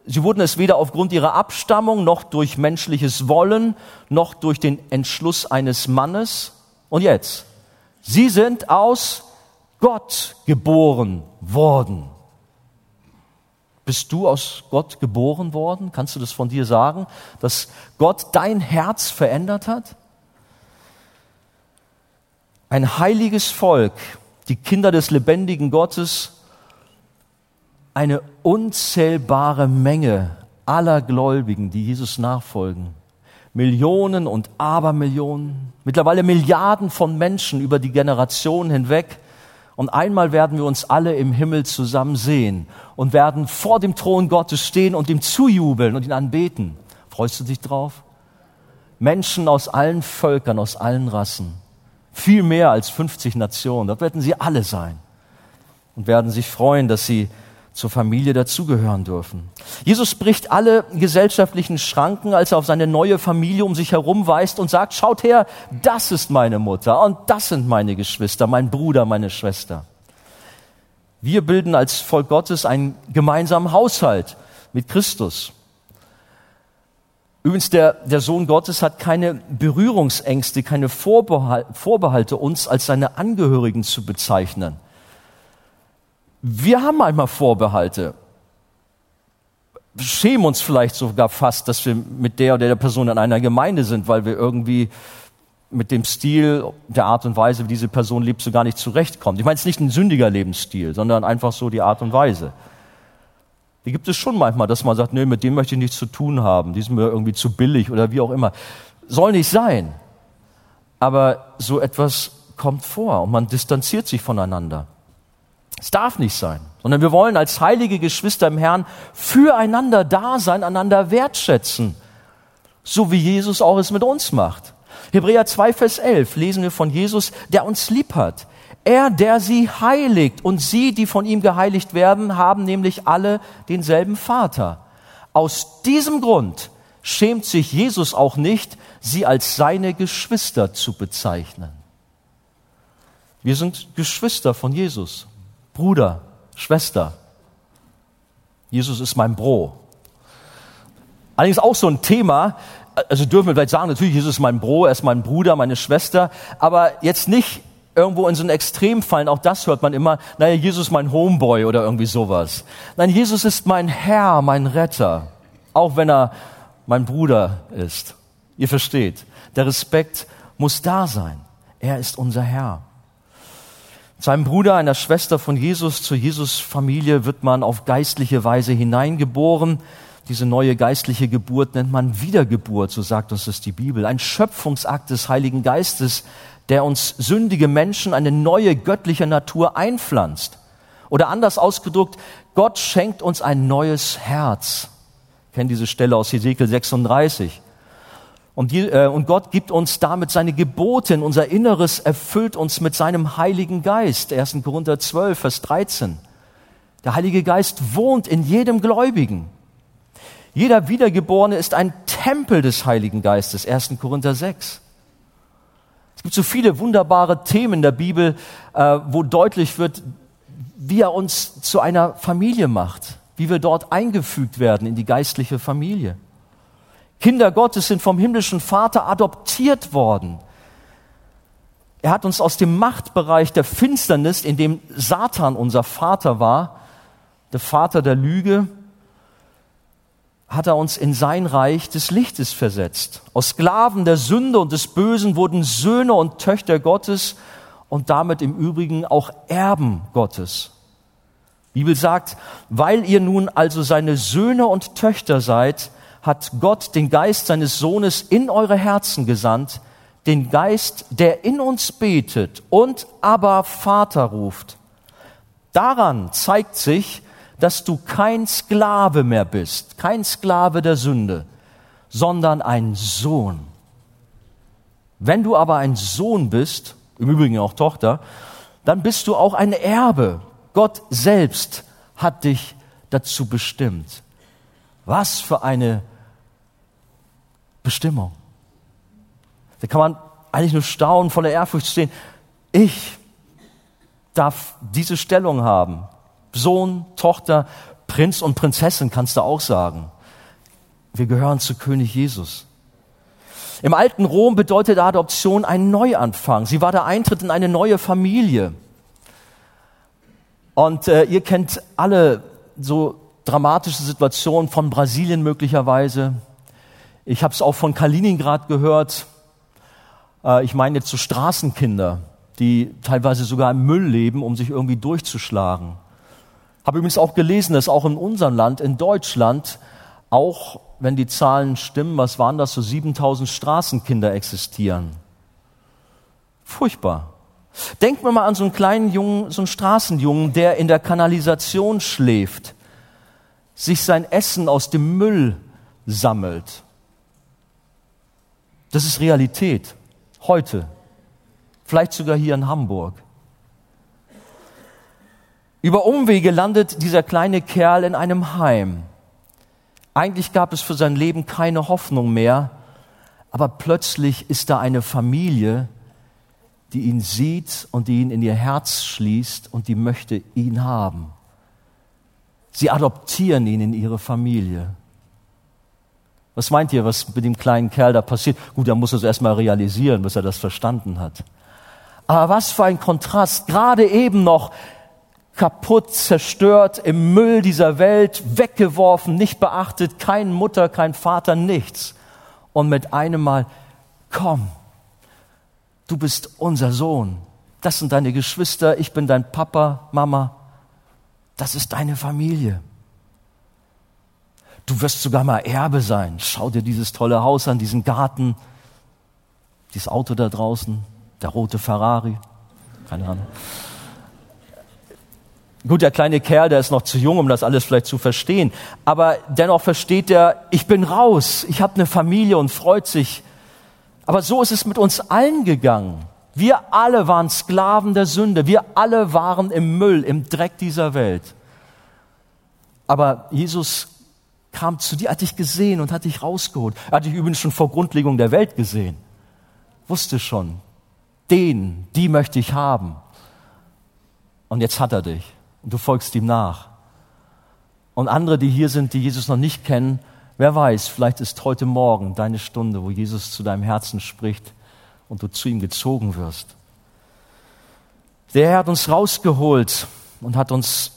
sie wurden es weder aufgrund ihrer Abstammung noch durch menschliches Wollen noch durch den Entschluss eines Mannes. Und jetzt, sie sind aus Gott geboren worden. Bist du aus Gott geboren worden? Kannst du das von dir sagen, dass Gott dein Herz verändert hat? Ein heiliges Volk, die Kinder des lebendigen Gottes, eine unzählbare Menge aller Gläubigen, die Jesus nachfolgen. Millionen und Abermillionen, mittlerweile Milliarden von Menschen über die Generationen hinweg. Und einmal werden wir uns alle im Himmel zusammen sehen und werden vor dem Thron Gottes stehen und ihm zujubeln und ihn anbeten. Freust du dich drauf? Menschen aus allen Völkern, aus allen Rassen. Viel mehr als 50 Nationen. Dort werden sie alle sein und werden sich freuen, dass sie zur Familie dazugehören dürfen. Jesus bricht alle gesellschaftlichen Schranken, als er auf seine neue Familie um sich herum weist und sagt, schaut her, das ist meine Mutter und das sind meine Geschwister, mein Bruder, meine Schwester. Wir bilden als Volk Gottes einen gemeinsamen Haushalt mit Christus. Übrigens, der, der Sohn Gottes hat keine Berührungsängste, keine Vorbehalte, uns als seine Angehörigen zu bezeichnen. Wir haben manchmal Vorbehalte. Schämen uns vielleicht sogar fast, dass wir mit der oder der Person in einer Gemeinde sind, weil wir irgendwie mit dem Stil, der Art und Weise, wie diese Person lebt, so gar nicht zurechtkommen. Ich meine, es ist nicht ein sündiger Lebensstil, sondern einfach so die Art und Weise. Die gibt es schon manchmal, dass man sagt, nee, mit dem möchte ich nichts zu tun haben, die sind mir irgendwie zu billig oder wie auch immer. Soll nicht sein. Aber so etwas kommt vor und man distanziert sich voneinander. Es darf nicht sein, sondern wir wollen als heilige Geschwister im Herrn füreinander da sein, einander wertschätzen, so wie Jesus auch es mit uns macht. Hebräer 2, Vers 11 lesen wir von Jesus, der uns lieb hat. Er, der sie heiligt und sie, die von ihm geheiligt werden, haben nämlich alle denselben Vater. Aus diesem Grund schämt sich Jesus auch nicht, sie als seine Geschwister zu bezeichnen. Wir sind Geschwister von Jesus, Bruder, Schwester. Jesus ist mein Bro. Allerdings auch so ein Thema, also dürfen wir vielleicht sagen, natürlich, Jesus ist mein Bro, er ist mein Bruder, meine Schwester, aber jetzt nicht irgendwo in so ein Extrem fallen, auch das hört man immer, naja, Jesus ist mein Homeboy oder irgendwie sowas. Nein, Jesus ist mein Herr, mein Retter, auch wenn er mein Bruder ist. Ihr versteht, der Respekt muss da sein. Er ist unser Herr. Zu Bruder, einer Schwester von Jesus, zur Jesus-Familie wird man auf geistliche Weise hineingeboren. Diese neue geistliche Geburt nennt man Wiedergeburt, so sagt uns das die Bibel. Ein Schöpfungsakt des Heiligen Geistes, der uns sündige Menschen eine neue göttliche Natur einpflanzt. Oder anders ausgedrückt, Gott schenkt uns ein neues Herz. Ich kenne diese Stelle aus Hesekiel 36. Und, die, äh, und Gott gibt uns damit seine Gebote, unser Inneres erfüllt uns mit seinem Heiligen Geist. 1. Korinther 12, Vers 13. Der Heilige Geist wohnt in jedem Gläubigen. Jeder Wiedergeborene ist ein Tempel des Heiligen Geistes. 1. Korinther 6. Gibt so viele wunderbare Themen in der Bibel, äh, wo deutlich wird, wie er uns zu einer Familie macht, wie wir dort eingefügt werden in die geistliche Familie. Kinder Gottes sind vom himmlischen Vater adoptiert worden. Er hat uns aus dem Machtbereich der Finsternis, in dem Satan unser Vater war, der Vater der Lüge, hat er uns in sein Reich des Lichtes versetzt. Aus Sklaven der Sünde und des Bösen wurden Söhne und Töchter Gottes und damit im Übrigen auch Erben Gottes. Die Bibel sagt, weil ihr nun also seine Söhne und Töchter seid, hat Gott den Geist seines Sohnes in eure Herzen gesandt, den Geist, der in uns betet und aber Vater ruft. Daran zeigt sich, dass du kein Sklave mehr bist, kein Sklave der Sünde, sondern ein Sohn. Wenn du aber ein Sohn bist, im Übrigen auch Tochter, dann bist du auch ein Erbe. Gott selbst hat dich dazu bestimmt. Was für eine Bestimmung. Da kann man eigentlich nur staunen, voller Ehrfurcht stehen. Ich darf diese Stellung haben. Sohn, Tochter, Prinz und Prinzessin kannst du auch sagen. Wir gehören zu König Jesus. Im alten Rom bedeutet Adoption ein Neuanfang. Sie war der Eintritt in eine neue Familie. Und äh, ihr kennt alle so dramatische Situationen von Brasilien möglicherweise. Ich habe es auch von Kaliningrad gehört. Äh, ich meine jetzt so Straßenkinder, die teilweise sogar im Müll leben, um sich irgendwie durchzuschlagen. Habe übrigens auch gelesen, dass auch in unserem Land, in Deutschland, auch wenn die Zahlen stimmen, was waren das, so 7000 Straßenkinder existieren. Furchtbar. Denkt mir mal an so einen kleinen Jungen, so einen Straßenjungen, der in der Kanalisation schläft, sich sein Essen aus dem Müll sammelt. Das ist Realität. Heute. Vielleicht sogar hier in Hamburg. Über Umwege landet dieser kleine Kerl in einem Heim. Eigentlich gab es für sein Leben keine Hoffnung mehr, aber plötzlich ist da eine Familie, die ihn sieht und die ihn in ihr Herz schließt und die möchte ihn haben. Sie adoptieren ihn in ihre Familie. Was meint ihr, was mit dem kleinen Kerl da passiert? Gut, er muss es erstmal realisieren, bis er das verstanden hat. Aber was für ein Kontrast. Gerade eben noch kaputt, zerstört, im Müll dieser Welt, weggeworfen, nicht beachtet, kein Mutter, kein Vater, nichts. Und mit einem Mal, komm, du bist unser Sohn. Das sind deine Geschwister, ich bin dein Papa, Mama. Das ist deine Familie. Du wirst sogar mal Erbe sein. Schau dir dieses tolle Haus an, diesen Garten, dieses Auto da draußen, der rote Ferrari. Keine Ahnung. Gut, der kleine Kerl, der ist noch zu jung, um das alles vielleicht zu verstehen. Aber dennoch versteht er, ich bin raus, ich habe eine Familie und freut sich. Aber so ist es mit uns allen gegangen. Wir alle waren Sklaven der Sünde. Wir alle waren im Müll, im Dreck dieser Welt. Aber Jesus kam zu dir, hat dich gesehen und hat dich rausgeholt. Er hat dich übrigens schon vor Grundlegung der Welt gesehen. Wusste schon, den, die möchte ich haben. Und jetzt hat er dich und du folgst ihm nach. Und andere, die hier sind, die Jesus noch nicht kennen, wer weiß, vielleicht ist heute Morgen deine Stunde, wo Jesus zu deinem Herzen spricht und du zu ihm gezogen wirst. Der Herr hat uns rausgeholt und hat uns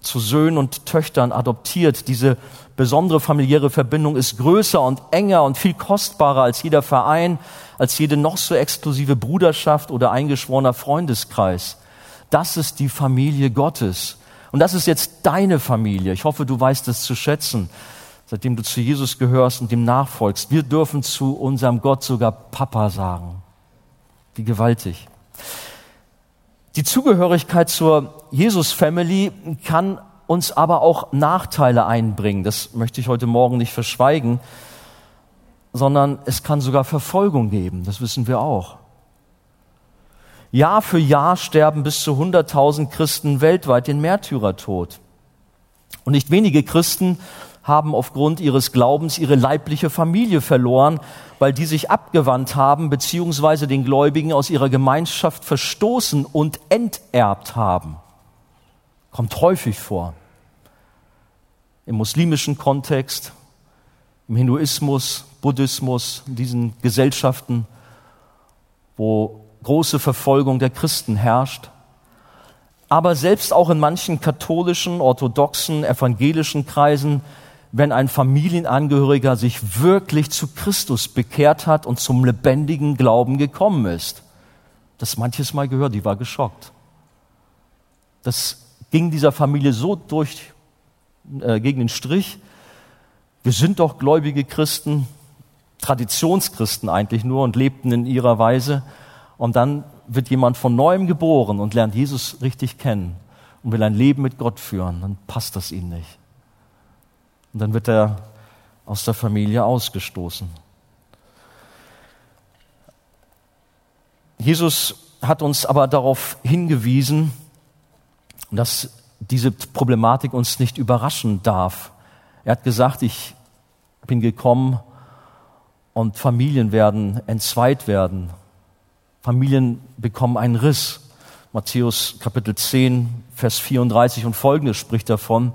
zu Söhnen und Töchtern adoptiert. Diese besondere familiäre Verbindung ist größer und enger und viel kostbarer als jeder Verein, als jede noch so exklusive Bruderschaft oder eingeschworener Freundeskreis. Das ist die Familie Gottes. Und das ist jetzt deine Familie. Ich hoffe, du weißt es zu schätzen, seitdem du zu Jesus gehörst und ihm nachfolgst. Wir dürfen zu unserem Gott sogar Papa sagen. Wie gewaltig. Die Zugehörigkeit zur Jesus-Family kann uns aber auch Nachteile einbringen. Das möchte ich heute Morgen nicht verschweigen. sondern es kann sogar Verfolgung geben, das wissen wir auch. Jahr für Jahr sterben bis zu 100.000 Christen weltweit den Märtyrertod. Und nicht wenige Christen haben aufgrund ihres Glaubens ihre leibliche Familie verloren, weil die sich abgewandt haben, beziehungsweise den Gläubigen aus ihrer Gemeinschaft verstoßen und enterbt haben. Kommt häufig vor. Im muslimischen Kontext, im Hinduismus, Buddhismus, in diesen Gesellschaften, wo große Verfolgung der Christen herrscht. Aber selbst auch in manchen katholischen, orthodoxen, evangelischen Kreisen, wenn ein Familienangehöriger sich wirklich zu Christus bekehrt hat und zum lebendigen Glauben gekommen ist. Das manches Mal gehört, die war geschockt. Das ging dieser Familie so durch, äh, gegen den Strich. Wir sind doch gläubige Christen, Traditionschristen eigentlich nur und lebten in ihrer Weise. Und dann wird jemand von neuem geboren und lernt Jesus richtig kennen und will ein Leben mit Gott führen, dann passt das ihm nicht. Und dann wird er aus der Familie ausgestoßen. Jesus hat uns aber darauf hingewiesen, dass diese Problematik uns nicht überraschen darf. Er hat gesagt, ich bin gekommen und Familien werden entzweit werden. Familien bekommen einen Riss. Matthäus Kapitel 10, Vers 34 und folgendes spricht davon.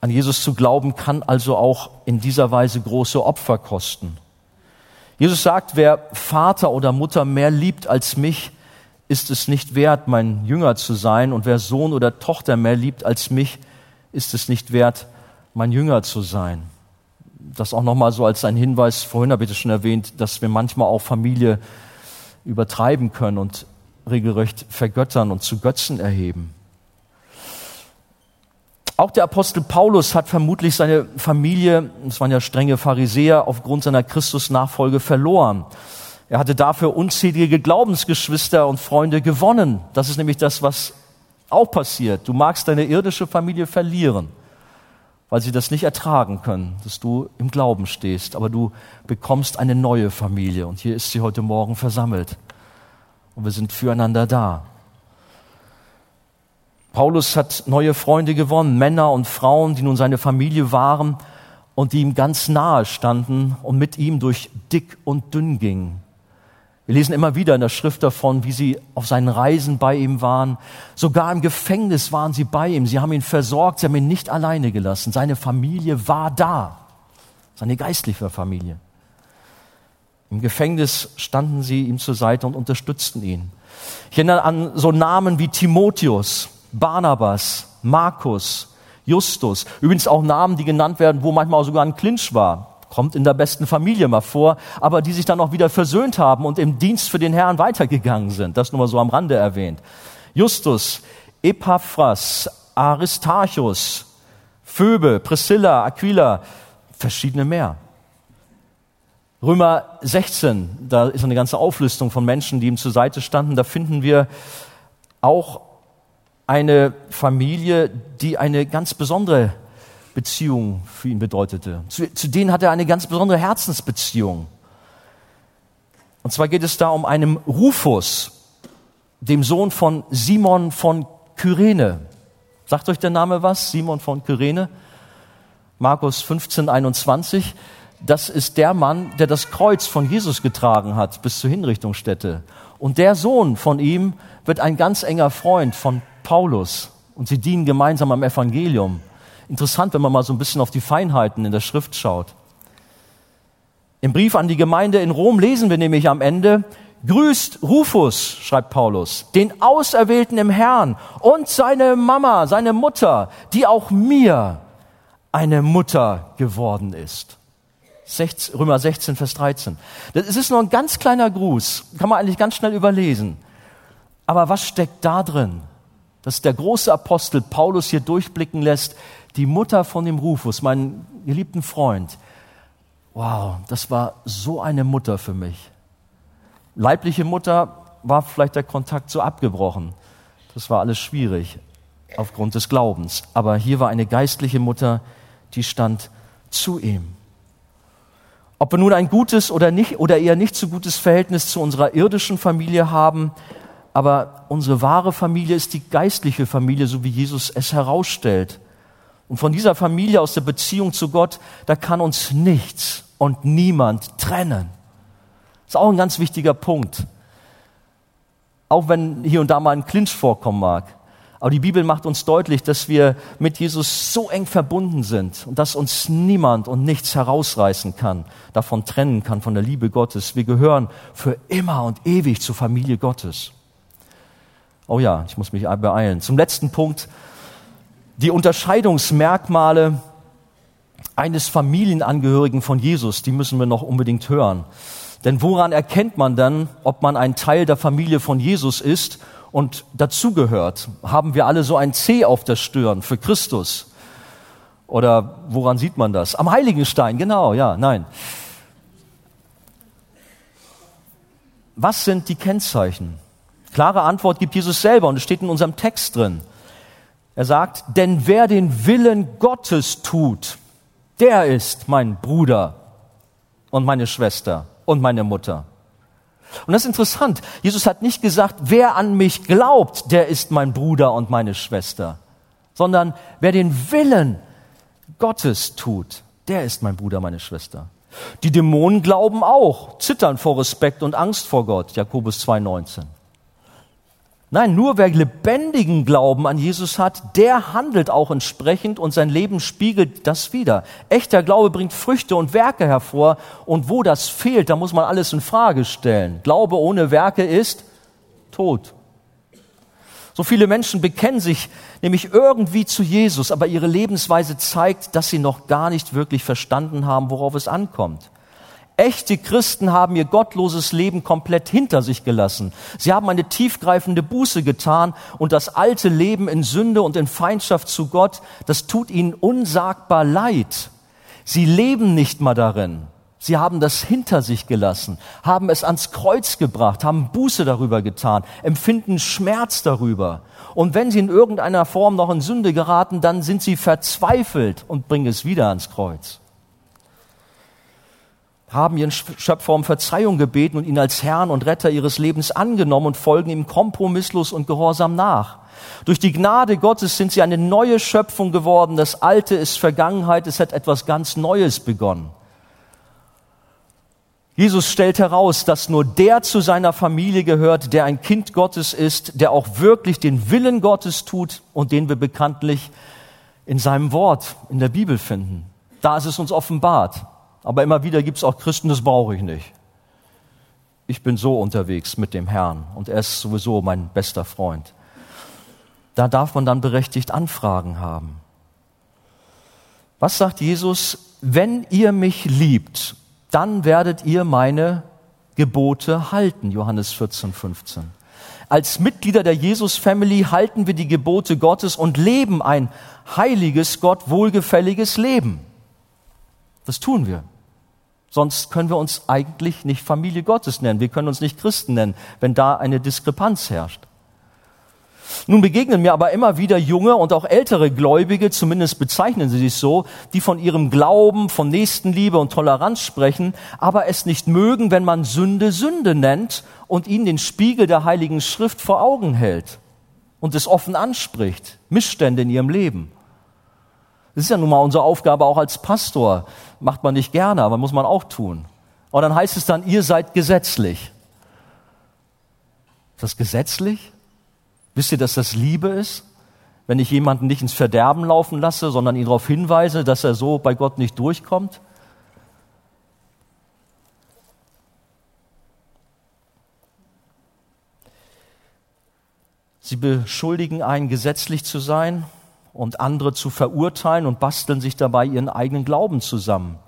An Jesus zu glauben kann also auch in dieser Weise große Opfer kosten. Jesus sagt, wer Vater oder Mutter mehr liebt als mich, ist es nicht wert, mein Jünger zu sein. Und wer Sohn oder Tochter mehr liebt als mich, ist es nicht wert, mein Jünger zu sein. Das auch nochmal so als ein Hinweis, vorhin habe ich das schon erwähnt, dass wir manchmal auch Familie übertreiben können und regelrecht vergöttern und zu Götzen erheben. Auch der Apostel Paulus hat vermutlich seine Familie, das waren ja strenge Pharisäer, aufgrund seiner Christusnachfolge verloren. Er hatte dafür unzählige Glaubensgeschwister und Freunde gewonnen. Das ist nämlich das, was auch passiert. Du magst deine irdische Familie verlieren, weil sie das nicht ertragen können, dass du im Glauben stehst. Aber du bekommst eine neue Familie und hier ist sie heute Morgen versammelt. Und wir sind füreinander da. Paulus hat neue Freunde gewonnen, Männer und Frauen, die nun seine Familie waren und die ihm ganz nahe standen und mit ihm durch dick und dünn gingen. Wir lesen immer wieder in der Schrift davon, wie sie auf seinen Reisen bei ihm waren. Sogar im Gefängnis waren sie bei ihm. Sie haben ihn versorgt, sie haben ihn nicht alleine gelassen. Seine Familie war da, seine geistliche Familie. Im Gefängnis standen sie ihm zur Seite und unterstützten ihn. Ich erinnere an so Namen wie Timotheus, Barnabas, Markus, Justus. Übrigens auch Namen, die genannt werden, wo manchmal sogar ein Clinch war kommt in der besten Familie mal vor, aber die sich dann auch wieder versöhnt haben und im Dienst für den Herrn weitergegangen sind. Das nur mal so am Rande erwähnt. Justus, Epaphras, Aristarchus, Phoebe, Priscilla, Aquila, verschiedene mehr. Römer 16, da ist eine ganze Auflistung von Menschen, die ihm zur Seite standen. Da finden wir auch eine Familie, die eine ganz besondere Beziehung für ihn bedeutete. Zu, zu denen hat er eine ganz besondere Herzensbeziehung. Und zwar geht es da um einen Rufus, dem Sohn von Simon von Kyrene. Sagt euch der Name was? Simon von Kyrene? Markus 15, 21. Das ist der Mann, der das Kreuz von Jesus getragen hat bis zur Hinrichtungsstätte. Und der Sohn von ihm wird ein ganz enger Freund von Paulus. Und sie dienen gemeinsam am Evangelium. Interessant, wenn man mal so ein bisschen auf die Feinheiten in der Schrift schaut. Im Brief an die Gemeinde in Rom lesen wir nämlich am Ende, Grüßt Rufus, schreibt Paulus, den Auserwählten im Herrn und seine Mama, seine Mutter, die auch mir eine Mutter geworden ist. Römer 16, Vers 13. Das ist nur ein ganz kleiner Gruß, kann man eigentlich ganz schnell überlesen. Aber was steckt da drin? Dass der große Apostel Paulus hier durchblicken lässt, die Mutter von dem Rufus, meinen geliebten Freund. Wow, das war so eine Mutter für mich. Leibliche Mutter war vielleicht der Kontakt so abgebrochen. Das war alles schwierig aufgrund des Glaubens. Aber hier war eine geistliche Mutter, die stand zu ihm. Ob wir nun ein gutes oder nicht oder eher nicht so gutes Verhältnis zu unserer irdischen Familie haben, aber unsere wahre Familie ist die geistliche Familie, so wie Jesus es herausstellt. Und von dieser Familie aus der Beziehung zu Gott, da kann uns nichts und niemand trennen. Das ist auch ein ganz wichtiger Punkt. Auch wenn hier und da mal ein Clinch vorkommen mag. Aber die Bibel macht uns deutlich, dass wir mit Jesus so eng verbunden sind und dass uns niemand und nichts herausreißen kann, davon trennen kann, von der Liebe Gottes. Wir gehören für immer und ewig zur Familie Gottes. Oh ja, ich muss mich beeilen. Zum letzten Punkt. Die Unterscheidungsmerkmale eines Familienangehörigen von Jesus, die müssen wir noch unbedingt hören. Denn woran erkennt man dann, ob man ein Teil der Familie von Jesus ist und dazugehört? Haben wir alle so ein C auf der Stirn für Christus? Oder woran sieht man das? Am Heiligenstein, genau, ja, nein. Was sind die Kennzeichen? Klare Antwort gibt Jesus selber und es steht in unserem Text drin. Er sagt, denn wer den Willen Gottes tut, der ist mein Bruder und meine Schwester und meine Mutter. Und das ist interessant. Jesus hat nicht gesagt, wer an mich glaubt, der ist mein Bruder und meine Schwester, sondern wer den Willen Gottes tut, der ist mein Bruder, meine Schwester. Die Dämonen glauben auch, zittern vor Respekt und Angst vor Gott, Jakobus 2,19. Nein, nur wer lebendigen Glauben an Jesus hat, der handelt auch entsprechend und sein Leben spiegelt das wieder. Echter Glaube bringt Früchte und Werke hervor und wo das fehlt, da muss man alles in Frage stellen. Glaube ohne Werke ist tot. So viele Menschen bekennen sich nämlich irgendwie zu Jesus, aber ihre Lebensweise zeigt, dass sie noch gar nicht wirklich verstanden haben, worauf es ankommt. Echte Christen haben ihr gottloses Leben komplett hinter sich gelassen. Sie haben eine tiefgreifende Buße getan und das alte Leben in Sünde und in Feindschaft zu Gott, das tut ihnen unsagbar leid. Sie leben nicht mal darin. Sie haben das hinter sich gelassen, haben es ans Kreuz gebracht, haben Buße darüber getan, empfinden Schmerz darüber. Und wenn sie in irgendeiner Form noch in Sünde geraten, dann sind sie verzweifelt und bringen es wieder ans Kreuz haben ihren Schöpfer um Verzeihung gebeten und ihn als Herrn und Retter ihres Lebens angenommen und folgen ihm kompromisslos und gehorsam nach. Durch die Gnade Gottes sind sie eine neue Schöpfung geworden. Das Alte ist Vergangenheit, es hat etwas ganz Neues begonnen. Jesus stellt heraus, dass nur der zu seiner Familie gehört, der ein Kind Gottes ist, der auch wirklich den Willen Gottes tut und den wir bekanntlich in seinem Wort, in der Bibel finden. Da ist es uns offenbart. Aber immer wieder gibt es auch Christen, das brauche ich nicht. Ich bin so unterwegs mit dem Herrn und er ist sowieso mein bester Freund. Da darf man dann berechtigt Anfragen haben. Was sagt Jesus? Wenn ihr mich liebt, dann werdet ihr meine Gebote halten. Johannes 14, 15. Als Mitglieder der Jesus Family halten wir die Gebote Gottes und leben ein heiliges, Gott wohlgefälliges Leben. Das tun wir. Sonst können wir uns eigentlich nicht Familie Gottes nennen. Wir können uns nicht Christen nennen, wenn da eine Diskrepanz herrscht. Nun begegnen mir aber immer wieder junge und auch ältere Gläubige, zumindest bezeichnen sie sich so, die von ihrem Glauben, von Nächstenliebe und Toleranz sprechen, aber es nicht mögen, wenn man Sünde Sünde nennt und ihnen den Spiegel der Heiligen Schrift vor Augen hält und es offen anspricht, Missstände in ihrem Leben. Das ist ja nun mal unsere Aufgabe auch als Pastor. Macht man nicht gerne, aber muss man auch tun. Und dann heißt es dann, ihr seid gesetzlich. Ist das gesetzlich? Wisst ihr, dass das Liebe ist? Wenn ich jemanden nicht ins Verderben laufen lasse, sondern ihn darauf hinweise, dass er so bei Gott nicht durchkommt? Sie beschuldigen einen, gesetzlich zu sein und andere zu verurteilen und basteln sich dabei ihren eigenen Glauben zusammen.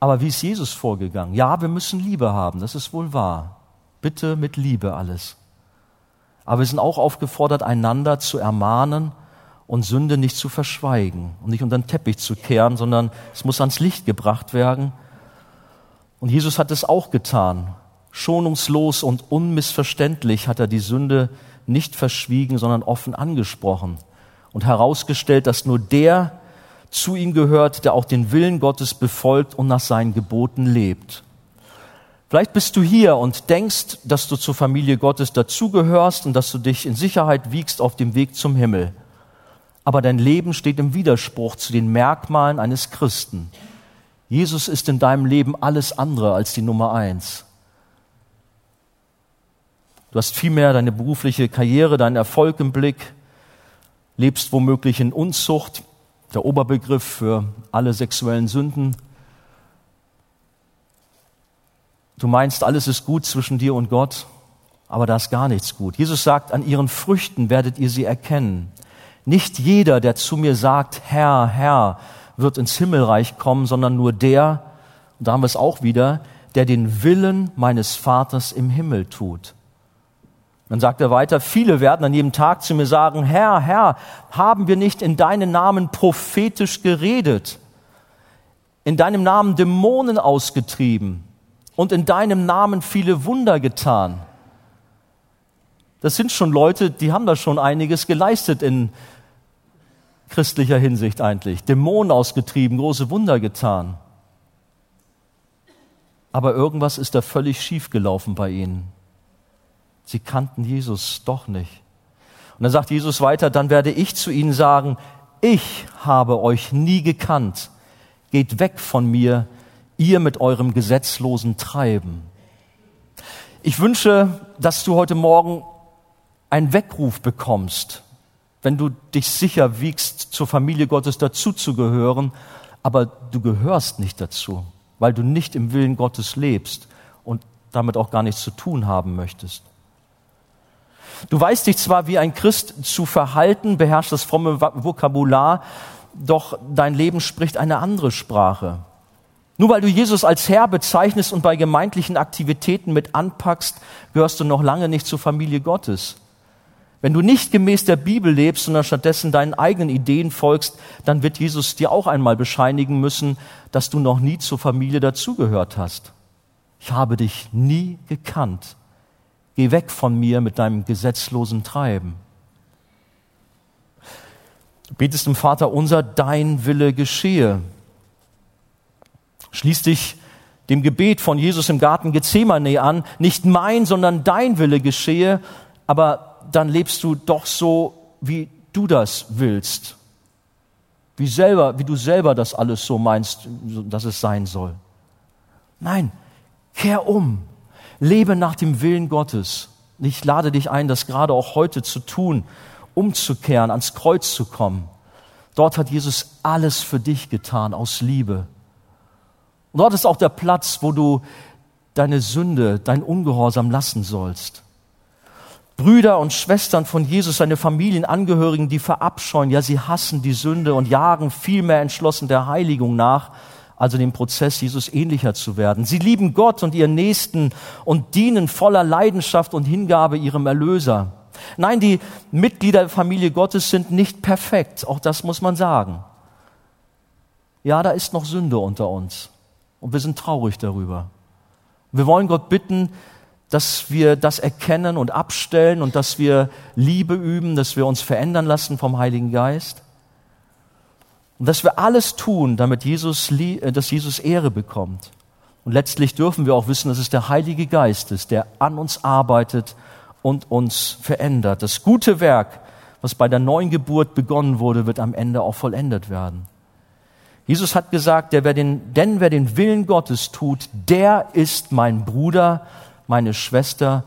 Aber wie ist Jesus vorgegangen? Ja, wir müssen Liebe haben, das ist wohl wahr. Bitte mit Liebe alles. Aber wir sind auch aufgefordert, einander zu ermahnen und Sünde nicht zu verschweigen und nicht unter den Teppich zu kehren, sondern es muss ans Licht gebracht werden. Und Jesus hat es auch getan. Schonungslos und unmissverständlich hat er die Sünde nicht verschwiegen, sondern offen angesprochen und herausgestellt, dass nur der zu ihm gehört, der auch den Willen Gottes befolgt und nach seinen Geboten lebt. Vielleicht bist du hier und denkst, dass du zur Familie Gottes dazugehörst und dass du dich in Sicherheit wiegst auf dem Weg zum Himmel. Aber dein Leben steht im Widerspruch zu den Merkmalen eines Christen. Jesus ist in deinem Leben alles andere als die Nummer eins. Du hast vielmehr deine berufliche Karriere, deinen Erfolg im Blick, lebst womöglich in Unzucht, der Oberbegriff für alle sexuellen Sünden. Du meinst, alles ist gut zwischen dir und Gott, aber da ist gar nichts gut. Jesus sagt, an ihren Früchten werdet ihr sie erkennen. Nicht jeder, der zu mir sagt, Herr, Herr, wird ins Himmelreich kommen, sondern nur der, und da haben wir es auch wieder, der den Willen meines Vaters im Himmel tut. Dann sagt er weiter, viele werden an jedem Tag zu mir sagen, Herr, Herr, haben wir nicht in deinem Namen prophetisch geredet, in deinem Namen Dämonen ausgetrieben und in deinem Namen viele Wunder getan? Das sind schon Leute, die haben da schon einiges geleistet in christlicher Hinsicht eigentlich. Dämonen ausgetrieben, große Wunder getan. Aber irgendwas ist da völlig schief gelaufen bei ihnen. Sie kannten Jesus doch nicht. Und dann sagt Jesus weiter, dann werde ich zu ihnen sagen, ich habe euch nie gekannt. Geht weg von mir, ihr mit eurem gesetzlosen Treiben. Ich wünsche, dass du heute Morgen einen Weckruf bekommst, wenn du dich sicher wiegst, zur Familie Gottes dazuzugehören, aber du gehörst nicht dazu, weil du nicht im Willen Gottes lebst und damit auch gar nichts zu tun haben möchtest. Du weißt dich zwar wie ein Christ zu verhalten, beherrschst das fromme Vokabular, doch dein Leben spricht eine andere Sprache. Nur weil du Jesus als Herr bezeichnest und bei gemeindlichen Aktivitäten mit anpackst, gehörst du noch lange nicht zur Familie Gottes. Wenn du nicht gemäß der Bibel lebst, sondern stattdessen deinen eigenen Ideen folgst, dann wird Jesus dir auch einmal bescheinigen müssen, dass du noch nie zur Familie dazugehört hast. Ich habe dich nie gekannt. Geh weg von mir mit deinem gesetzlosen Treiben. Du betest dem Vater unser, dein Wille geschehe. Schließ dich dem Gebet von Jesus im Garten Gethsemane an, nicht mein, sondern dein Wille geschehe, aber dann lebst du doch so, wie du das willst. Wie selber, wie du selber das alles so meinst, dass es sein soll. Nein, kehr um. Lebe nach dem Willen Gottes. Ich lade dich ein, das gerade auch heute zu tun, umzukehren, ans Kreuz zu kommen. Dort hat Jesus alles für dich getan aus Liebe. Und dort ist auch der Platz, wo du deine Sünde, dein Ungehorsam lassen sollst. Brüder und Schwestern von Jesus, seine Familienangehörigen, die verabscheuen, ja, sie hassen die Sünde und jagen vielmehr entschlossen der Heiligung nach, also dem Prozess, Jesus ähnlicher zu werden. Sie lieben Gott und ihren Nächsten und dienen voller Leidenschaft und Hingabe ihrem Erlöser. Nein, die Mitglieder der Familie Gottes sind nicht perfekt, auch das muss man sagen. Ja, da ist noch Sünde unter uns und wir sind traurig darüber. Wir wollen Gott bitten, dass wir das erkennen und abstellen und dass wir Liebe üben, dass wir uns verändern lassen vom Heiligen Geist. Und dass wir alles tun, damit Jesus, äh, dass Jesus Ehre bekommt. Und letztlich dürfen wir auch wissen, dass es der Heilige Geist ist, der an uns arbeitet und uns verändert. Das gute Werk, was bei der neuen Geburt begonnen wurde, wird am Ende auch vollendet werden. Jesus hat gesagt, der, wer den, denn wer den Willen Gottes tut, der ist mein Bruder, meine Schwester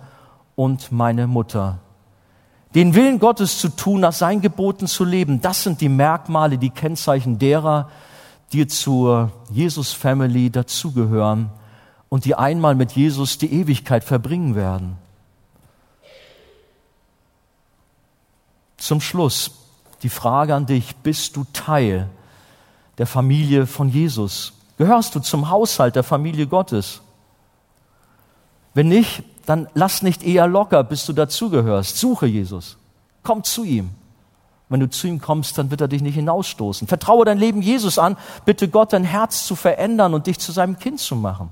und meine Mutter den Willen Gottes zu tun, nach seinen Geboten zu leben, das sind die Merkmale, die Kennzeichen derer, die zur Jesus Family dazugehören und die einmal mit Jesus die Ewigkeit verbringen werden. Zum Schluss die Frage an dich, bist du Teil der Familie von Jesus? Gehörst du zum Haushalt der Familie Gottes? Wenn nicht, dann lass nicht eher locker, bis du dazugehörst. Suche Jesus. Komm zu ihm. Wenn du zu ihm kommst, dann wird er dich nicht hinausstoßen. Vertraue dein Leben Jesus an. Bitte Gott, dein Herz zu verändern und dich zu seinem Kind zu machen.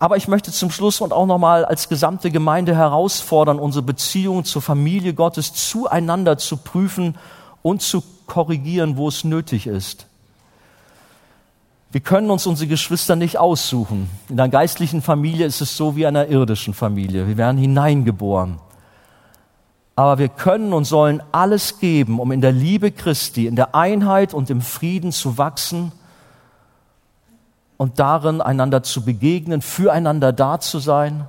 Aber ich möchte zum Schluss und auch nochmal als gesamte Gemeinde herausfordern, unsere Beziehung zur Familie Gottes zueinander zu prüfen und zu korrigieren, wo es nötig ist. Wir können uns unsere Geschwister nicht aussuchen. In einer geistlichen Familie ist es so wie in einer irdischen Familie. Wir werden hineingeboren. Aber wir können und sollen alles geben, um in der Liebe Christi, in der Einheit und im Frieden zu wachsen und darin einander zu begegnen, füreinander da zu sein,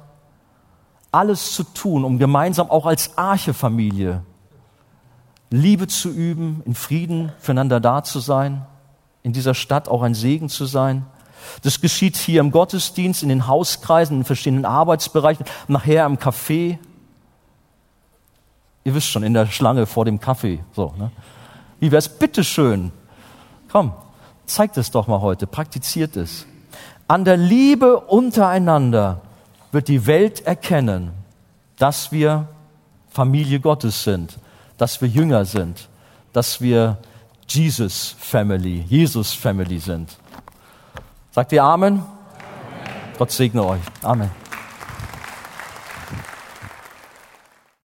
alles zu tun, um gemeinsam auch als Archefamilie Liebe zu üben, in Frieden füreinander da zu sein, in dieser Stadt auch ein Segen zu sein. Das geschieht hier im Gottesdienst, in den Hauskreisen, in den verschiedenen Arbeitsbereichen, nachher im Café. Ihr wisst schon, in der Schlange vor dem Kaffee. So, ne? Wie wär's? Bitteschön. Komm, zeigt es doch mal heute, praktiziert es. An der Liebe untereinander wird die Welt erkennen, dass wir Familie Gottes sind, dass wir Jünger sind, dass wir Jesus Family, Jesus Family sind. Sagt ihr Amen? Amen. Gott segne euch. Amen.